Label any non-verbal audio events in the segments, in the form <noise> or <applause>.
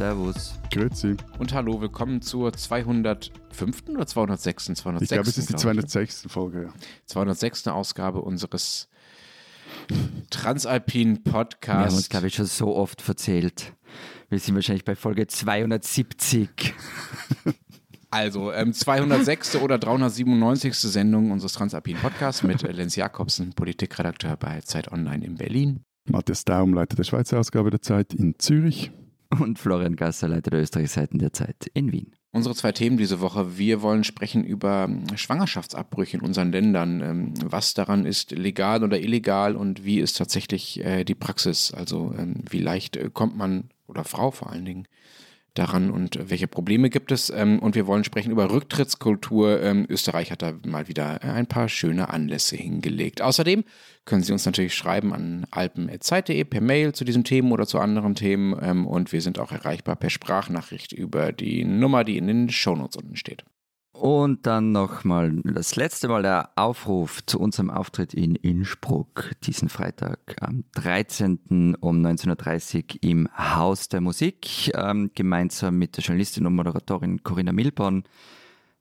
Servus. Grüezi. Und hallo, willkommen zur 205. oder 206. 206. Ich glaube, es ist die glaub ich. 206. Folge. Ja. 206. Ausgabe unseres Transalpin Wir haben uns, Podcasts. glaube ich, schon so oft verzählt. Wir sind wahrscheinlich bei Folge 270. <laughs> Also ähm, 206. oder 397. Sendung unseres Transalpin Podcasts mit äh, Lenz Jakobsen, Politikredakteur bei Zeit Online in Berlin. Matthias Daum, Leiter der Schweizer Ausgabe der Zeit in Zürich. Und Florian Gasser, Leiter der Österreichseiten der Zeit in Wien. Unsere zwei Themen diese Woche. Wir wollen sprechen über ähm, Schwangerschaftsabbrüche in unseren Ländern. Ähm, Was daran ist legal oder illegal und wie ist tatsächlich äh, die Praxis? Also ähm, wie leicht äh, kommt man oder Frau vor allen Dingen daran und welche Probleme gibt es? Ähm, Und wir wollen sprechen über Rücktrittskultur. Ähm, Österreich hat da mal wieder ein paar schöne Anlässe hingelegt. Außerdem können Sie uns natürlich schreiben an alpen.zeit.de per Mail zu diesen Themen oder zu anderen Themen. Ähm, Und wir sind auch erreichbar per Sprachnachricht über die Nummer, die in den Shownotes unten steht. Und dann nochmal das letzte Mal der Aufruf zu unserem Auftritt in Innsbruck diesen Freitag am 13. um 19.30 Uhr im Haus der Musik. Ähm, gemeinsam mit der Journalistin und Moderatorin Corinna Milborn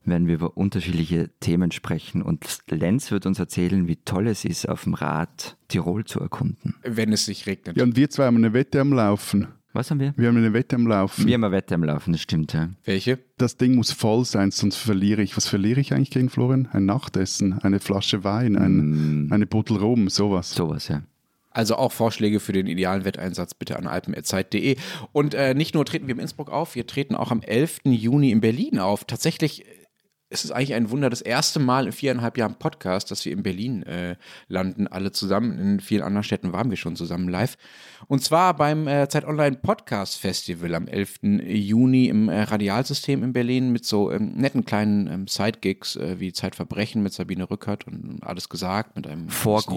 werden wir über unterschiedliche Themen sprechen und Lenz wird uns erzählen, wie toll es ist, auf dem Rad Tirol zu erkunden. Wenn es sich regnet. Ja, und wir zwei haben eine Wette am Laufen. Was haben wir? Wir haben eine Wette am Laufen. Wir haben eine Wette am Laufen, das stimmt, ja. Welche? Das Ding muss voll sein, sonst verliere ich. Was verliere ich eigentlich gegen Florian? Ein Nachtessen, eine Flasche Wein, ein, Mm, eine Buddel Rum, sowas. sowas, ja. Also auch Vorschläge für den idealen Wetteinsatz bitte an alpen.zeit.de. Und äh, nicht nur treten wir in Innsbruck auf, wir treten auch am 11. Juni in Berlin auf. Tatsächlich ist es eigentlich ein Wunder, das erste Mal in viereinhalb Jahren Podcast, dass wir in Berlin äh, landen, alle zusammen. In vielen anderen Städten waren wir schon zusammen live. Und zwar beim äh, Zeit Online Podcast Festival am 11. Juni im äh, Radialsystem in Berlin mit so ähm, netten kleinen ähm, Sidegigs äh, wie Zeitverbrechen mit Sabine Rückert und alles gesagt, mit einem.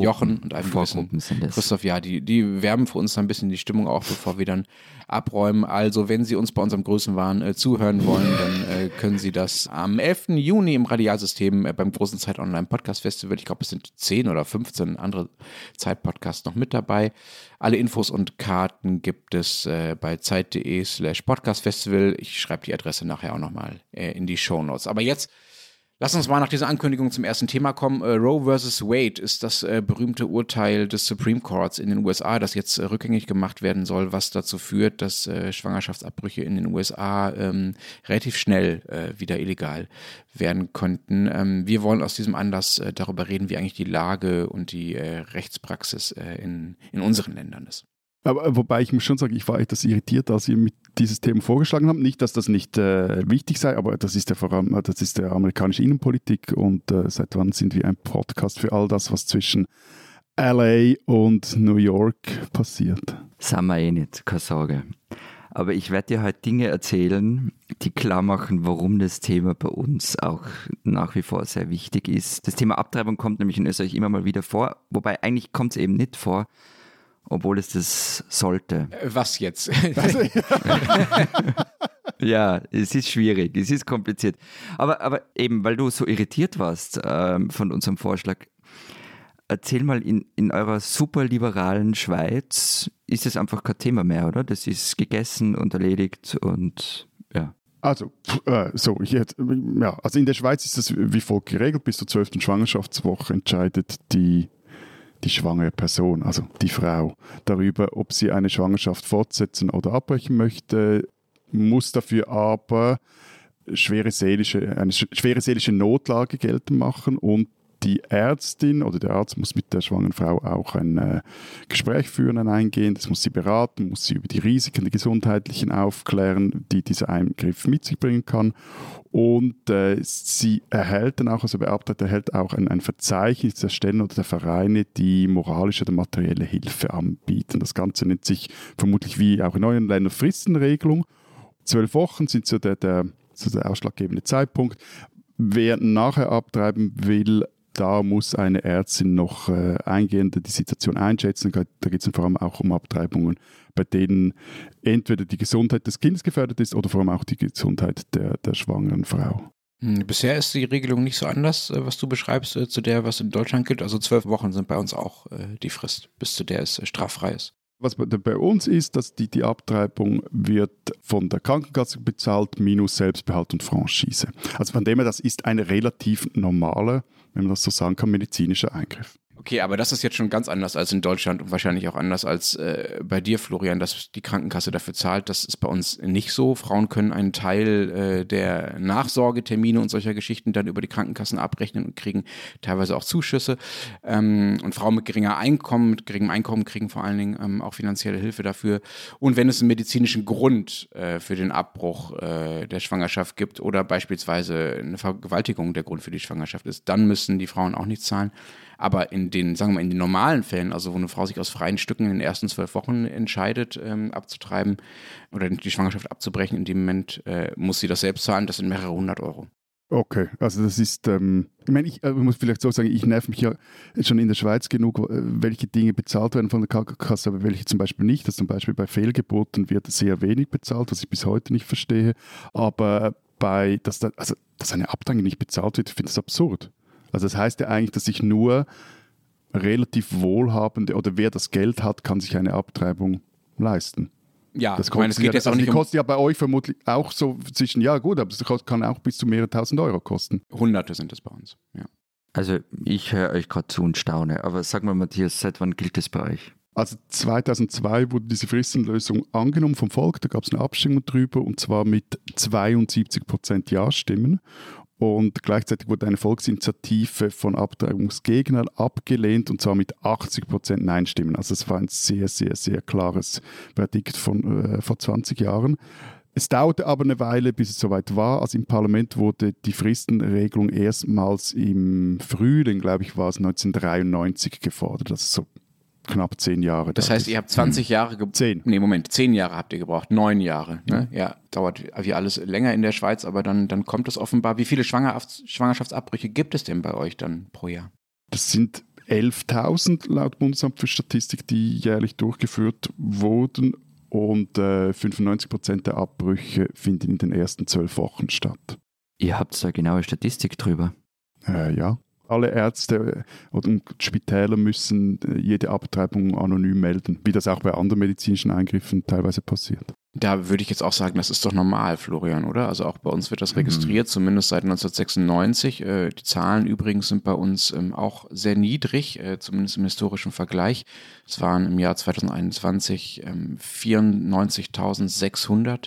Jochen und einem Vorgruppen. Christoph, ja, die, die wärmen für uns dann ein bisschen die Stimmung auf, bevor wir dann abräumen. Also, wenn Sie uns bei unserem Größenwahn äh, zuhören wollen, dann äh, können Sie das am 11. Juni im Radialsystem äh, beim großen Zeit Online Podcast Festival. Ich glaube, es sind 10 oder 15 andere Zeitpodcasts noch mit dabei. Alle Infos und Karten gibt es äh, bei zeit.de slash Podcast Festival. Ich schreibe die Adresse nachher auch nochmal äh, in die Show Notes. Aber jetzt Lass uns mal nach dieser Ankündigung zum ersten Thema kommen. Äh, Roe vs. Wade ist das äh, berühmte Urteil des Supreme Courts in den USA, das jetzt äh, rückgängig gemacht werden soll, was dazu führt, dass äh, Schwangerschaftsabbrüche in den USA ähm, relativ schnell äh, wieder illegal werden könnten. Ähm, wir wollen aus diesem Anlass äh, darüber reden, wie eigentlich die Lage und die Rechtspraxis in, in unseren Ländern ist. Aber äh, wobei ich muss schon sagen, ich war etwas irritiert, als ihr mit dieses Thema vorgeschlagen habt. Nicht, dass das nicht äh, wichtig sei, aber das ist allem, äh, das ist der amerikanische Innenpolitik und äh, seit wann sind wir ein Podcast für all das, was zwischen LA und New York passiert? Sind wir eh nicht, keine Sorge. Aber ich werde dir heute Dinge erzählen, die klar machen, warum das Thema bei uns auch nach wie vor sehr wichtig ist. Das Thema Abtreibung kommt nämlich in Österreich immer mal wieder vor, wobei eigentlich kommt es eben nicht vor, obwohl es das sollte. Äh, was jetzt? <laughs> Ja, es ist schwierig, es ist kompliziert. Aber, aber eben, weil du so irritiert warst ähm, von unserem Vorschlag, erzähl mal, in, in eurer superliberalen Schweiz ist es einfach kein Thema mehr, oder? Das ist gegessen und erledigt und ja. Also, äh, so, ich hätte, ja, also in der Schweiz ist das wie folgt geregelt. Bis zur 12. Schwangerschaftswoche entscheidet die, die schwangere Person, also die Frau, darüber, ob sie eine Schwangerschaft fortsetzen oder abbrechen möchte, muss dafür aber schwere seelische, eine sch- schwere seelische Notlage geltend machen und die Ärztin oder der Arzt muss mit der schwangeren Frau auch ein äh, Gespräch führen, ein eingehen. Das muss sie beraten, muss sie über die Risiken, die gesundheitlichen aufklären, die dieser Eingriff mit sich bringen kann. Und äh, sie erhält dann auch, also der Beamte erhält auch ein, ein Verzeichnis der Stellen oder der Vereine, die moralische oder materielle Hilfe anbieten. Das Ganze nennt sich vermutlich wie auch in euren Ländern Fristenregelung. Zwölf Wochen sind so der, der, so der ausschlaggebende Zeitpunkt. Wer nachher abtreiben will, da muss eine Ärztin noch äh, eingehend die Situation einschätzen. Da geht es vor allem auch um Abtreibungen, bei denen entweder die Gesundheit des Kindes gefährdet ist oder vor allem auch die Gesundheit der, der schwangeren Frau. Hm, Bisher ist die Regelung nicht so anders, äh, was du beschreibst, äh, zu der, was in Deutschland gilt. Also zwölf Wochen sind bei uns auch äh, die Frist, bis zu der es straffrei ist. Was bei uns ist, dass die, die Abtreibung wird von der Krankenkasse bezahlt, minus Selbstbehalt und Franchise. Also von dem her, das ist ein relativ normaler, wenn man das so sagen kann, medizinischer Eingriff. Okay, aber das ist jetzt schon ganz anders als in Deutschland und wahrscheinlich auch anders als äh, bei dir, Florian, dass die Krankenkasse dafür zahlt. Das ist bei uns nicht so. Frauen können einen Teil äh, der Nachsorgetermine und solcher Geschichten dann über die Krankenkassen abrechnen und kriegen teilweise auch Zuschüsse. Ähm, und Frauen mit geringer Einkommen, mit geringem Einkommen kriegen vor allen Dingen ähm, auch finanzielle Hilfe dafür. Und wenn es einen medizinischen Grund äh, für den Abbruch äh, der Schwangerschaft gibt oder beispielsweise eine Vergewaltigung der Grund für die Schwangerschaft ist, dann müssen die Frauen auch nicht zahlen. Aber in den, sagen wir mal, in den normalen Fällen, also wo eine Frau sich aus freien Stücken in den ersten zwölf Wochen entscheidet, ähm, abzutreiben oder die Schwangerschaft abzubrechen, in dem Moment äh, muss sie das selbst zahlen. Das sind mehrere hundert Euro. Okay, also das ist, ähm, ich meine, ich äh, muss vielleicht so sagen, ich nerv mich ja schon in der Schweiz genug, äh, welche Dinge bezahlt werden von der Krankenkasse, aber welche zum Beispiel nicht. Also zum Beispiel bei Fehlgeburten wird sehr wenig bezahlt, was ich bis heute nicht verstehe. Aber bei, dass, da, also, dass eine Abtreibung nicht bezahlt wird, ich finde das absurd. Also das heißt ja eigentlich, dass sich nur relativ wohlhabende oder wer das Geld hat, kann sich eine Abtreibung leisten. Ja, das ich meine, es geht ja, jetzt also auch nicht die um kostet ja bei euch vermutlich auch so zwischen, ja gut, aber es kann auch bis zu mehrere tausend Euro kosten. Hunderte sind es bei uns, ja. Also ich höre euch gerade zu und staune, aber sag mal Matthias, seit wann gilt das bei euch? Also 2002 wurde diese Fristenlösung angenommen vom Volk, da gab es eine Abstimmung drüber und zwar mit 72 Prozent Ja-Stimmen. Und gleichzeitig wurde eine Volksinitiative von Abtreibungsgegnern abgelehnt und zwar mit 80 Prozent Nein-Stimmen. Also es war ein sehr, sehr, sehr klares Verdikt von äh, vor 20 Jahren. Es dauerte aber eine Weile, bis es soweit war. Also im Parlament wurde die Fristenregelung erstmals im Frühling, glaube ich, war es 1993 gefordert. Ist so knapp zehn Jahre. Das heißt, ihr habt 20 hm. Jahre gebraucht. Zehn. Nee, Moment, zehn Jahre habt ihr gebraucht, neun Jahre. Ne? Mhm. Ja, dauert wie alles länger in der Schweiz, aber dann, dann kommt es offenbar. Wie viele Schwangerschaftsabbrüche gibt es denn bei euch dann pro Jahr? Das sind 11.000 laut Bundesamt für Statistik, die jährlich durchgeführt wurden und äh, 95 Prozent der Abbrüche finden in den ersten zwölf Wochen statt. Ihr habt da genaue Statistik drüber? Äh, ja alle Ärzte oder Spitäler müssen äh, jede Abtreibung anonym melden, wie das auch bei anderen medizinischen Eingriffen teilweise passiert. Da würde ich jetzt auch sagen, das ist doch normal, Florian, oder? Also auch bei uns wird das registriert, mhm. zumindest seit 1996. Äh, die Zahlen übrigens sind bei uns ähm, auch sehr niedrig, äh, zumindest im historischen Vergleich. Es waren im Jahr 2021 94.600 ähm,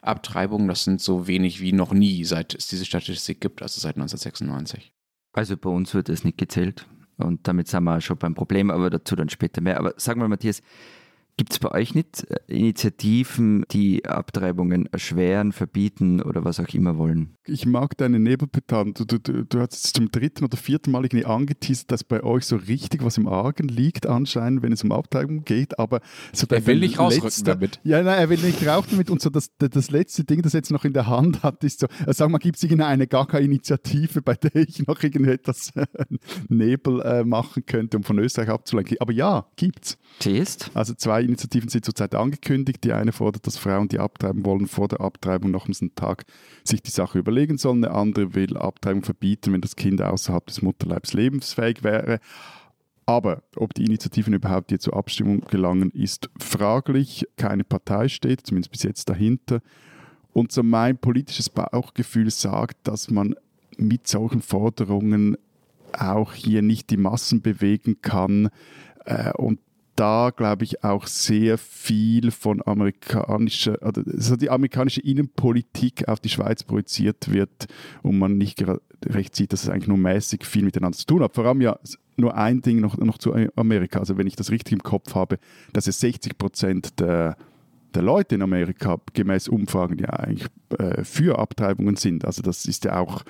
Abtreibungen. Das sind so wenig wie noch nie, seit es diese Statistik gibt, also seit 1996. Also bei uns wird es nicht gezählt. Und damit sind wir auch schon beim Problem, aber dazu dann später mehr. Aber sag mal, Matthias, Gibt es bei euch nicht äh, Initiativen, die Abtreibungen erschweren, verbieten oder was auch immer wollen? Ich mag deine Nebelpetan. Du, du, du, du hast es zum dritten oder vierten Mal irgendwie angeteasert, dass bei euch so richtig was im Argen liegt, anscheinend, wenn es um Abtreibung geht. Aber so er will nicht rausrücken damit. Ja, nein, er will nicht raus damit. Und so das, das letzte Ding, das er jetzt noch in der Hand hat, ist so, äh, sag mal, gibt es irgendeine gar keine Initiative, bei der ich noch irgendetwas äh, Nebel äh, machen könnte, um von Österreich abzulenken? Aber ja, gibt's. Test? Also zwei Initiativen sind zurzeit angekündigt. Die eine fordert, dass Frauen, die abtreiben wollen, vor der Abtreibung noch einen Tag sich die Sache überlegen sollen. Eine andere will Abtreibung verbieten, wenn das Kind außerhalb des Mutterleibs lebensfähig wäre. Aber ob die Initiativen überhaupt hier zur Abstimmung gelangen, ist fraglich. Keine Partei steht, zumindest bis jetzt dahinter. Und so mein politisches Bauchgefühl sagt, dass man mit solchen Forderungen auch hier nicht die Massen bewegen kann. Äh, und da, glaube ich, auch sehr viel von amerikanischer, also die amerikanische Innenpolitik auf die Schweiz projiziert wird und man nicht recht sieht, dass es eigentlich nur mäßig viel miteinander zu tun hat. Vor allem ja nur ein Ding noch, noch zu Amerika. Also wenn ich das richtig im Kopf habe, dass es 60 Prozent der, der Leute in Amerika gemäß Umfragen ja eigentlich äh, für Abtreibungen sind. Also das ist ja auch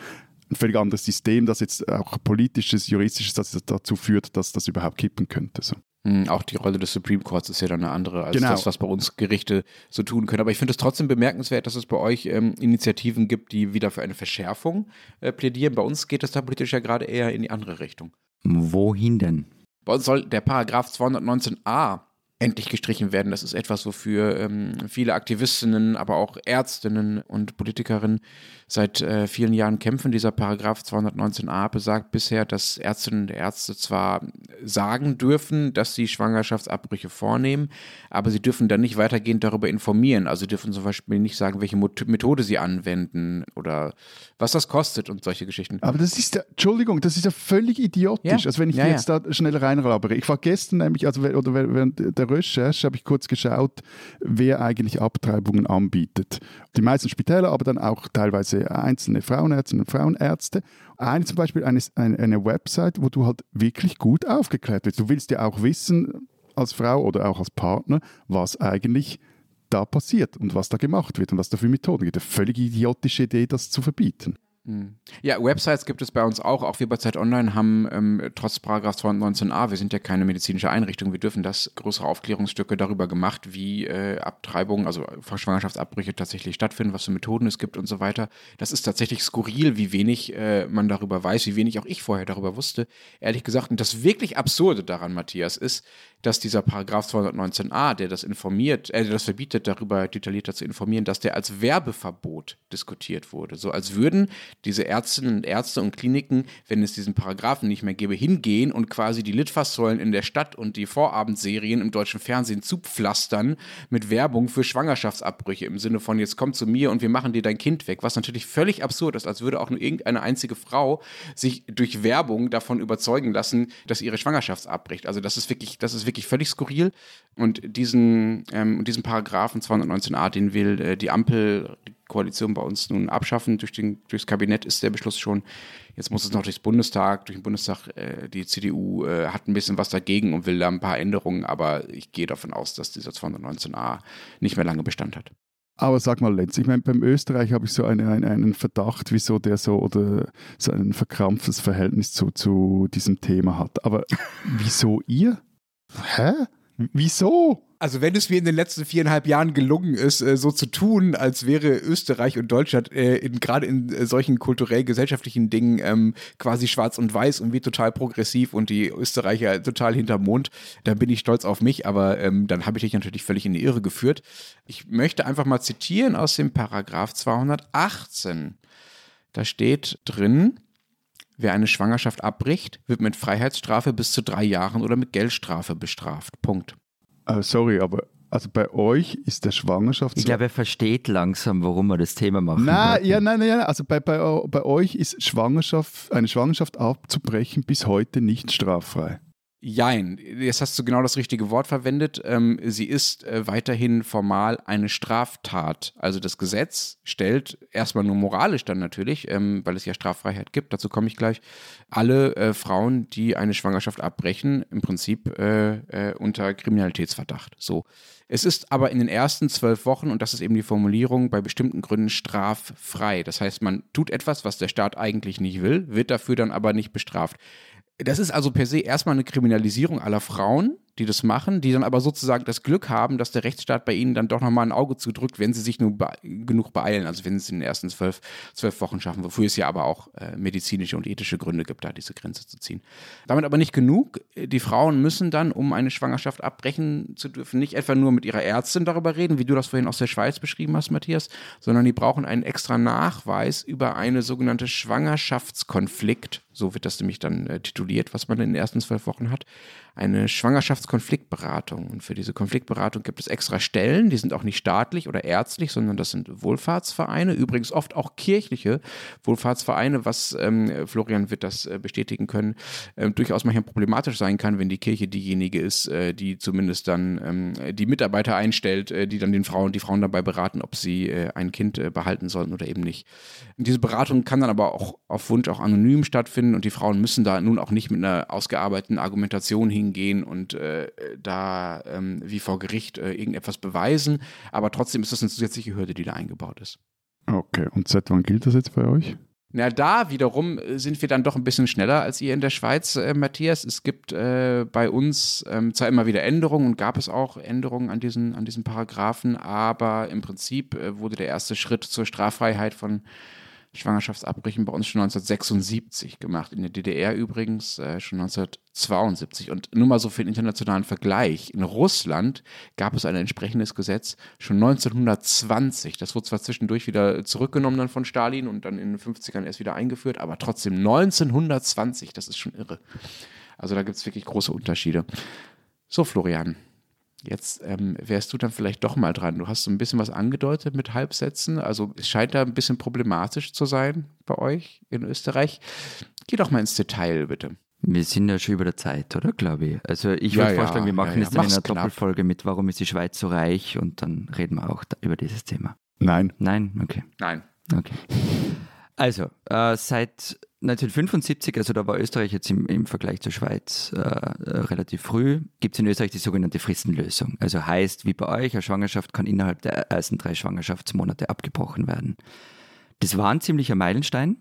ein völlig anderes System, das jetzt auch politisches, juristisches, das dazu führt, dass das überhaupt kippen könnte. So. Hm, auch die Rolle des Supreme Courts ist ja dann eine andere als genau. das, was bei uns Gerichte so tun können. Aber ich finde es trotzdem bemerkenswert, dass es bei euch ähm, Initiativen gibt, die wieder für eine Verschärfung äh, plädieren. Bei uns geht es da politisch ja gerade eher in die andere Richtung. Wohin denn? Bei uns soll der Paragraph 219a endlich gestrichen werden. Das ist etwas, wofür ähm, viele Aktivistinnen, aber auch Ärztinnen und Politikerinnen seit äh, vielen Jahren kämpfen. Dieser Paragraph 219a besagt bisher, dass Ärztinnen und Ärzte zwar sagen dürfen, dass sie Schwangerschaftsabbrüche vornehmen, aber sie dürfen dann nicht weitergehend darüber informieren. Also dürfen zum Beispiel nicht sagen, welche Methode sie anwenden oder was das kostet und solche Geschichten. Aber das ist ja, Entschuldigung, das ist ja völlig idiotisch. Ja. Also wenn ich Ja, jetzt da schnell reinlabere. Ich war gestern nämlich, also oder während der Recherche habe ich kurz geschaut, wer eigentlich Abtreibungen anbietet. Die meisten Spitäler, aber dann auch teilweise einzelne Frauenärzte und Frauenärzte. Eine zum Beispiel eine, eine Website, wo du halt wirklich gut aufgeklärt wirst. Du willst ja auch wissen, als Frau oder auch als Partner, was eigentlich da passiert und was da gemacht wird und was da für Methoden gibt. Eine völlig idiotische Idee, das zu verbieten. Ja, Websites gibt es bei uns auch. Auch wir bei Zeit Online haben ähm, trotz Paragraph 219a, wir sind ja keine medizinische Einrichtung, wir dürfen das größere Aufklärungsstücke darüber gemacht, wie äh, Abtreibungen, also Schwangerschaftsabbrüche tatsächlich stattfinden, was für Methoden es gibt und so weiter. Das ist tatsächlich skurril, wie wenig äh, man darüber weiß, wie wenig auch ich vorher darüber wusste. Ehrlich gesagt, und das wirklich Absurde daran, Matthias, ist, dass dieser Paragraph 219a, der das informiert, äh, das verbietet, darüber detaillierter zu informieren, dass der als Werbeverbot diskutiert wurde. So als würden diese Ärztinnen und Ärzte und Kliniken, wenn es diesen Paragraphen nicht mehr gäbe, hingehen und quasi die Litfaßsäulen in der Stadt und die Vorabendserien im deutschen Fernsehen zupflastern mit Werbung für Schwangerschaftsabbrüche im Sinne von jetzt komm zu mir und wir machen dir dein Kind weg, was natürlich völlig absurd ist, als würde auch nur irgendeine einzige Frau sich durch Werbung davon überzeugen lassen, dass ihre Schwangerschaft abbricht. Also das ist wirklich, das ist wirklich völlig skurril und diesen, ähm, diesen Paragraphen 219a, den will äh, die Ampel Koalition bei uns nun abschaffen. Durch den, durchs Kabinett ist der Beschluss schon. Jetzt muss es noch durchs Bundestag, durch den Bundestag. Äh, die CDU äh, hat ein bisschen was dagegen und will da ein paar Änderungen, aber ich gehe davon aus, dass dieser 219a nicht mehr lange Bestand hat. Aber sag mal, Lenz, ich meine, beim Österreich habe ich so eine, einen, einen Verdacht, wieso der so oder so ein verkrampftes Verhältnis zu, zu diesem Thema hat. Aber <laughs> wieso ihr? Hä? Wieso? Also wenn es mir in den letzten viereinhalb Jahren gelungen ist, äh, so zu tun, als wäre Österreich und Deutschland äh, gerade in äh, solchen kulturell-gesellschaftlichen Dingen ähm, quasi schwarz und weiß und wie total progressiv und die Österreicher total hinterm Mond, dann bin ich stolz auf mich, aber ähm, dann habe ich dich natürlich völlig in die Irre geführt. Ich möchte einfach mal zitieren aus dem Paragraph 218. Da steht drin, Wer eine Schwangerschaft abbricht, wird mit Freiheitsstrafe bis zu drei Jahren oder mit Geldstrafe bestraft. Punkt. Äh, sorry, aber also bei euch ist der Schwangerschafts... Ich glaube, er versteht langsam, warum wir das Thema machen. Nein, ja, nein, nein, also bei, bei, bei euch ist Schwangerschaft, eine Schwangerschaft abzubrechen bis heute nicht straffrei. Jein, jetzt hast du genau das richtige Wort verwendet. Ähm, sie ist äh, weiterhin formal eine Straftat. Also das Gesetz stellt erstmal nur moralisch dann natürlich, ähm, weil es ja Straffreiheit gibt, dazu komme ich gleich, alle äh, Frauen, die eine Schwangerschaft abbrechen, im Prinzip äh, äh, unter Kriminalitätsverdacht. So. Es ist aber in den ersten zwölf Wochen, und das ist eben die Formulierung, bei bestimmten Gründen straffrei. Das heißt, man tut etwas, was der Staat eigentlich nicht will, wird dafür dann aber nicht bestraft. Das ist also per se erstmal eine Kriminalisierung aller Frauen, die das machen, die dann aber sozusagen das Glück haben, dass der Rechtsstaat bei ihnen dann doch nochmal ein Auge zudrückt, wenn sie sich nur be genug beeilen, also wenn sie es in den ersten zwölf, zwölf Wochen schaffen, wofür es ja aber auch äh, medizinische und ethische Gründe gibt, da diese Grenze zu ziehen. Damit aber nicht genug. Die Frauen müssen dann, um eine Schwangerschaft abbrechen zu dürfen, nicht etwa nur mit ihrer Ärztin darüber reden, wie du das vorhin aus der Schweiz beschrieben hast, Matthias, sondern die brauchen einen extra Nachweis über eine sogenannte Schwangerschaftskonflikt, so wird das nämlich dann äh, tituliert, was man in den ersten zwölf Wochen hat, eine Schwangerschaftskonfliktberatung. Und für diese Konfliktberatung gibt es extra Stellen, die sind auch nicht staatlich oder ärztlich, sondern das sind Wohlfahrtsvereine, übrigens oft auch kirchliche Wohlfahrtsvereine, was ähm, Florian wird das äh, bestätigen können, äh, durchaus manchmal problematisch sein kann, wenn die Kirche diejenige ist, äh, die zumindest dann ähm, die Mitarbeiter einstellt, äh, die dann den Frauen, die Frauen dabei beraten, ob sie äh, ein Kind behalten sollten oder eben nicht. Diese Beratung kann dann aber auch auf Wunsch auch anonym stattfinden und die Frauen müssen da nun auch nicht mit einer ausgearbeiteten Argumentation hingehen und äh, da ähm, wie vor Gericht äh, irgendetwas beweisen. Aber trotzdem ist das eine zusätzliche Hürde, die da eingebaut ist. Okay, und seit wann gilt das jetzt bei euch? Na, da wiederum äh, sind wir dann doch ein bisschen schneller als ihr in der Schweiz, äh, Matthias. Es gibt äh, bei uns ähm, zwar immer wieder Änderungen und gab es auch Änderungen an diesen, an diesen Paragraphen, aber im Prinzip äh, wurde der erste Schritt zur Straffreiheit von Schwangerschaftsabbrüchen bei uns schon 1976 gemacht. In der DDR übrigens äh, schon 1972. Und nur mal so für den internationalen Vergleich. In Russland gab es ein entsprechendes Gesetz schon 1920. Das wurde zwar zwischendurch wieder zurückgenommen dann von Stalin und dann in den 50ern erst wieder eingeführt, aber trotzdem 1920. Das ist schon irre. Also da gibt es wirklich große Unterschiede. So, Florian, Jetzt ähm, wärst du dann vielleicht doch mal dran. Du hast so ein bisschen was angedeutet mit Halbsätzen. Also es scheint da ein bisschen problematisch zu sein bei euch in Österreich. Geh doch mal ins Detail, bitte. Wir sind ja schon über der Zeit, oder? Glaube ich. Also ich würde ja, vorschlagen, wir machen ja, ja. jetzt dann in einer knapp. Doppelfolge mit Warum ist die Schweiz so reich und dann reden wir auch über dieses Thema. Nein. Nein? Okay. Nein. Okay. Also, äh, seit 1975, also da war Österreich jetzt im, im Vergleich zur Schweiz äh, relativ früh, gibt es in Österreich die sogenannte Fristenlösung. Also heißt, wie bei euch, eine Schwangerschaft kann innerhalb der ersten drei Schwangerschaftsmonate abgebrochen werden. Das war ein ziemlicher Meilenstein.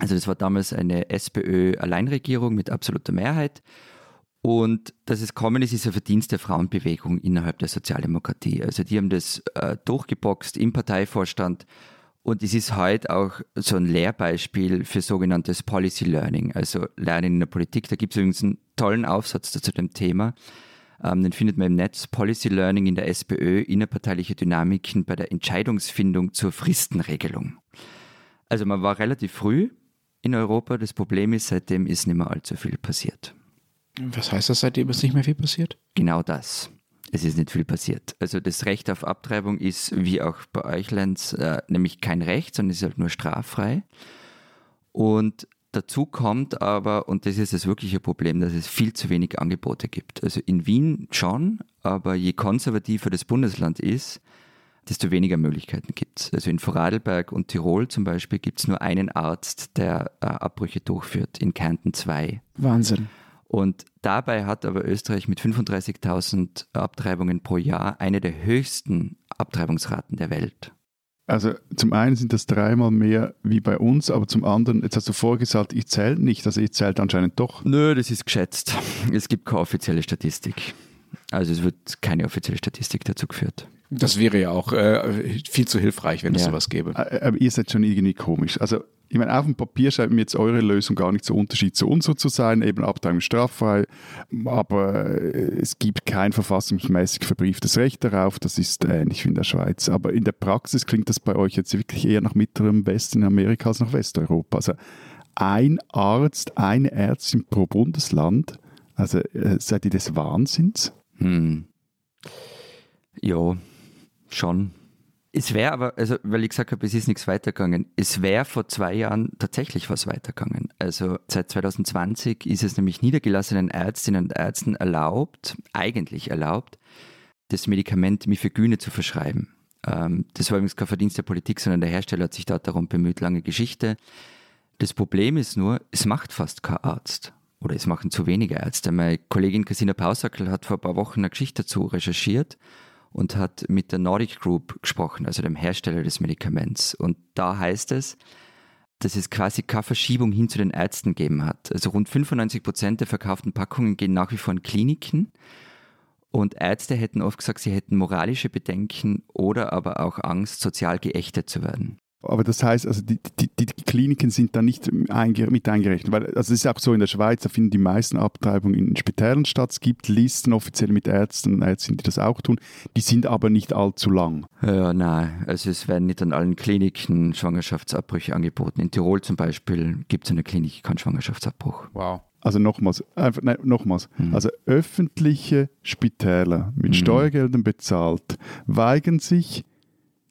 Also das war damals eine SPÖ-Alleinregierung mit absoluter Mehrheit. Und dass es kommen ist, ist ein Verdienst der Frauenbewegung innerhalb der Sozialdemokratie. Also die haben das äh, durchgeboxt im Parteivorstand und es ist heute auch so ein Lehrbeispiel für sogenanntes Policy Learning, also Lernen in der Politik. Da gibt es übrigens einen tollen Aufsatz zu dem Thema. Ähm, den findet man im Netz. Policy Learning in der SPÖ, innerparteiliche Dynamiken bei der Entscheidungsfindung zur Fristenregelung. Also man war relativ früh in Europa. Das Problem ist, seitdem ist nicht mehr allzu viel passiert. Was heißt das, seitdem ist nicht mehr viel passiert? Genau das es ist nicht viel passiert. Also das Recht auf Abtreibung ist, wie auch bei euch, Lenz, äh, nämlich kein Recht, sondern ist halt nur straffrei. Und dazu kommt aber, und das ist das wirkliche Problem, dass es viel zu wenig Angebote gibt. Also in Wien schon, aber je konservativer das Bundesland ist, desto weniger Möglichkeiten gibt es. Also in Vorarlberg und Tirol zum Beispiel gibt es nur einen Arzt, der äh, Abbrüche durchführt, in Kärnten zwei. Wahnsinn. Und dabei hat aber Österreich mit 35.000 Abtreibungen pro Jahr eine der höchsten Abtreibungsraten der Welt. Also zum einen sind das dreimal mehr wie bei uns, aber zum anderen, jetzt hast du vorgesagt, ich zähle nicht, also ich zählt anscheinend doch. Nö, das ist geschätzt. Es gibt keine offizielle Statistik. Also es wird keine offizielle Statistik dazu geführt. Das wäre ja auch äh, viel zu hilfreich, wenn es sowas gäbe. Aber ihr seid schon irgendwie komisch. Also ich meine, auf dem Papier scheint mir jetzt eure Lösung gar nicht so Unterschied zu unserer zu sein, eben Abteilung straffrei, aber äh, es gibt kein verfassungsmäßig verbrieftes Recht darauf, das ist ähnlich wie in der Schweiz. Aber in der Praxis klingt das bei euch jetzt wirklich eher nach mittlerem Westen in Amerika als nach Westeuropa. Also ein Arzt, eine Ärztin pro Bundesland, also äh, seid ihr des Wahnsinns? Hm. Ja, schon. Es wäre aber, also weil ich gesagt habe, es ist nichts weitergegangen, es wäre vor zwei Jahren tatsächlich was weitergegangen. Also seit 2020 ist es nämlich niedergelassenen Ärztinnen und Ärzten erlaubt, eigentlich erlaubt, das Medikament Mifegyne zu verschreiben. Ähm, das war übrigens kein Verdienst der Politik, sondern der Hersteller hat sich da darum bemüht, lange Geschichte. Das Problem ist nur, es macht fast kein Arzt. Oder es machen zu wenige Ärzte. Meine Kollegin Christina Pausackel hat vor ein paar Wochen eine Geschichte dazu recherchiert und hat mit der Nordic Group gesprochen, also dem Hersteller des Medikaments. Und da heißt es, dass es quasi keine Verschiebung hin zu den Ärzten gegeben hat. Also rund 95 Prozent der verkauften Packungen gehen nach wie vor in Kliniken. Und Ärzte hätten oft gesagt, sie hätten moralische Bedenken oder aber auch Angst, sozial geächtet zu werden. Aber das heißt, also die, die, die Kliniken sind da nicht mit eingerechnet. Weil, also es ist auch so in der Schweiz, da finden die meisten Abtreibungen in Spitälern statt. Es gibt Listen offiziell mit Ärzten und Ärztinnen, die das auch tun. Die sind aber nicht allzu lang. Ja, nein. Also es werden nicht an allen Kliniken Schwangerschaftsabbrüche angeboten. In Tirol zum Beispiel gibt es eine Klinik keinen Schwangerschaftsabbruch. Wow. Also nochmals, einfach, nein, nochmals. Hm. Also öffentliche Spitäler mit hm. Steuergeldern bezahlt weigern sich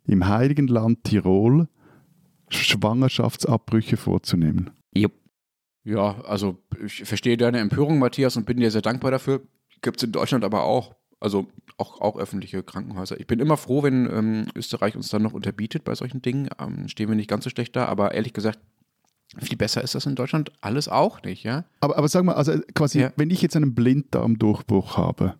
im heiligen Land Tirol Schwangerschaftsabbrüche vorzunehmen. Jupp. Ja, also ich verstehe deine Empörung, Matthias, und bin dir sehr dankbar dafür. Gibt es in Deutschland aber auch. Also auch, auch öffentliche Krankenhäuser. Ich bin immer froh, wenn ähm, Österreich uns dann noch unterbietet bei solchen Dingen. Ähm, stehen wir nicht ganz so schlecht da, aber ehrlich gesagt, viel besser ist das in Deutschland alles auch nicht, ja? Aber, aber sag mal, also quasi, ja. wenn ich jetzt einen Blinddarmdurchbruch habe,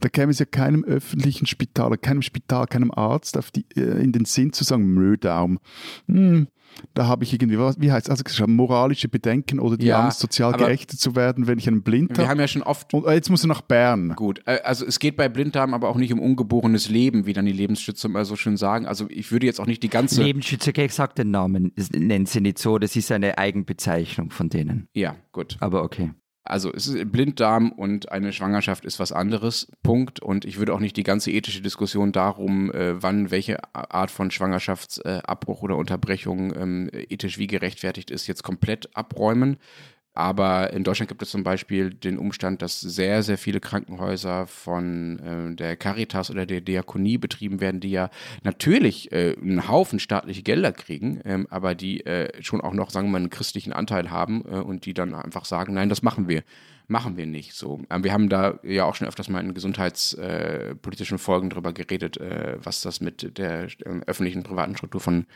Da käme es ja keinem öffentlichen Spital, keinem Spital, keinem Arzt auf die, äh, in den Sinn zu sagen, Mödaum, hm, da habe ich irgendwie, was, wie heißt es, also moralische Bedenken oder die Ja, Angst, sozial geächtet zu werden, wenn ich einen Blind Wir habe. haben ja schon oft Und äh, jetzt muss er nach Bern. Gut, äh, also es geht bei Blinddarm aber auch nicht um ungeborenes Leben, wie dann die Lebensschützer immer so schön sagen. Also ich würde jetzt auch nicht die ganze. Lebensschützer, ich sag den Namen, nennen sie nicht so, das ist eine Eigenbezeichnung von denen. Ja, gut. Aber okay. Also es ist Blinddarm und eine Schwangerschaft ist was anderes. Punkt. Und ich würde auch nicht die ganze ethische Diskussion darum, äh, wann welche Art von Schwangerschaftsabbruch oder Unterbrechung ähm, ethisch wie gerechtfertigt ist, jetzt komplett abräumen. Aber in Deutschland gibt es zum Beispiel den Umstand, dass sehr, sehr viele Krankenhäuser von äh, der Caritas oder der Diakonie betrieben werden, die ja natürlich äh, einen Haufen staatliche Gelder kriegen, ähm, aber die äh, schon auch noch, sagen wir mal, einen christlichen Anteil haben äh, und die dann einfach sagen, nein, das machen wir. Machen wir nicht so. Ähm, wir haben da ja auch schon öfters mal in gesundheitspolitischen Folgen drüber geredet, äh, was das mit der äh, öffentlichen privaten Struktur von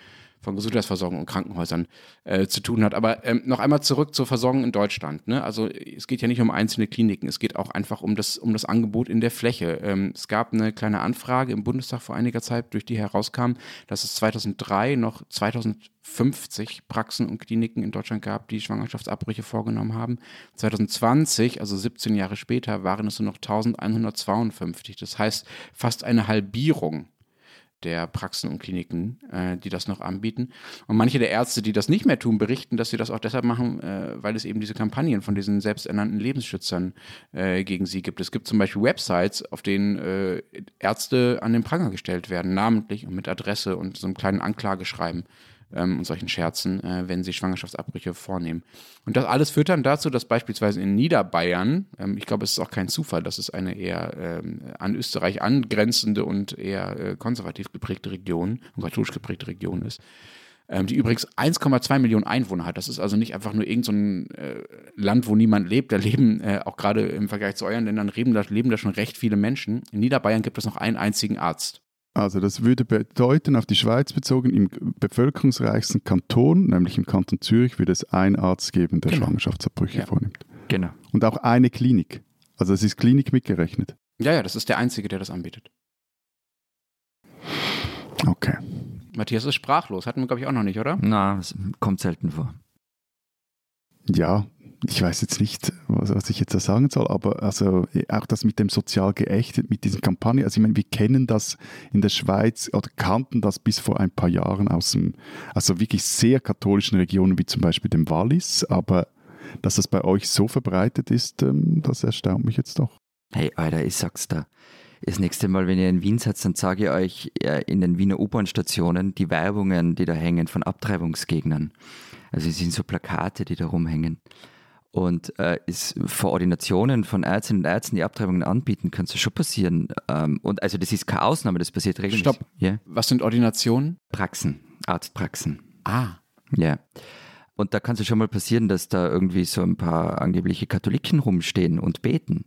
von Gesundheitsversorgung und Krankenhäusern äh, zu tun hat. Aber ähm, noch einmal zurück zur Versorgung in Deutschland. Ne? Also es geht ja nicht um einzelne Kliniken, es geht auch einfach um das, um das Angebot in der Fläche. Ähm, es gab eine kleine Anfrage im Bundestag vor einiger Zeit, durch die herauskam, dass es 2003 noch 2050 Praxen und Kliniken in Deutschland gab, die Schwangerschaftsabbrüche vorgenommen haben. 2020, also 17 Jahre später, waren es nur noch 1152. Das heißt fast eine Halbierung der Praxen und Kliniken, äh, die das noch anbieten. Und manche der Ärzte, die das nicht mehr tun, berichten, dass sie das auch deshalb machen, äh, weil es eben diese Kampagnen von diesen selbsternannten Lebensschützern äh, gegen sie gibt. Es gibt zum Beispiel Websites, auf denen äh, Ärzte an den Pranger gestellt werden, namentlich und mit Adresse und so einem kleinen Anklageschreiben ähm, und solchen Scherzen, äh, wenn sie Schwangerschaftsabbrüche vornehmen. Und das alles führt dann dazu, dass beispielsweise in Niederbayern, ähm, ich glaube, es ist auch kein Zufall, dass es eine eher ähm, an Österreich angrenzende und eher äh, konservativ geprägte Region und katholisch geprägte Region ist, ähm, die übrigens 1,2 Millionen Einwohner hat. Das ist also nicht einfach nur irgendein so äh, Land, wo niemand lebt. Da leben äh, auch gerade im Vergleich zu euren Ländern leben da, leben da schon recht viele Menschen. In Niederbayern gibt es noch einen einzigen Arzt. Also das würde bedeuten, auf die Schweiz bezogen, im bevölkerungsreichsten Kanton, nämlich im Kanton Zürich, würde es einen Arzt geben, der Genau. Schwangerschaftsabbrüche Ja. vornimmt. Genau. Und auch eine Klinik. Also es ist Klinik mitgerechnet. Ja, ja, das ist der Einzige, der das anbietet. Okay. Matthias ist sprachlos. Hatten wir, glaube ich, auch noch nicht, oder? Na, das kommt selten vor. Ja, ich weiß jetzt nicht, was, was ich jetzt da sagen soll, aber also auch das mit dem sozial geächtet, mit diesen Kampagnen, also ich meine, wir kennen das in der Schweiz oder kannten das bis vor ein paar Jahren aus dem, also wirklich sehr katholischen Regionen wie zum Beispiel dem Wallis, aber dass das bei euch so verbreitet ist, ähm, das erstaunt mich jetzt doch. Hey, Alter, ich sag's da. Das nächste Mal, wenn ihr in Wien seid, dann sage ich euch äh, in den Wiener U-Bahn-Stationen die Werbungen, die da hängen von Abtreibungsgegnern. Also es sind so Plakate, die da rumhängen. Und äh, ist vor Ordinationen von Ärztinnen und Ärzten, die Abtreibungen anbieten, kann es schon passieren. Ähm, und also das ist keine Ausnahme, das passiert regelmäßig. Stopp. Ja. Was sind Ordinationen? Praxen, Arztpraxen. Ah. Ja. Und da kann es ja schon mal passieren, dass da irgendwie so ein paar angebliche Katholiken rumstehen und beten.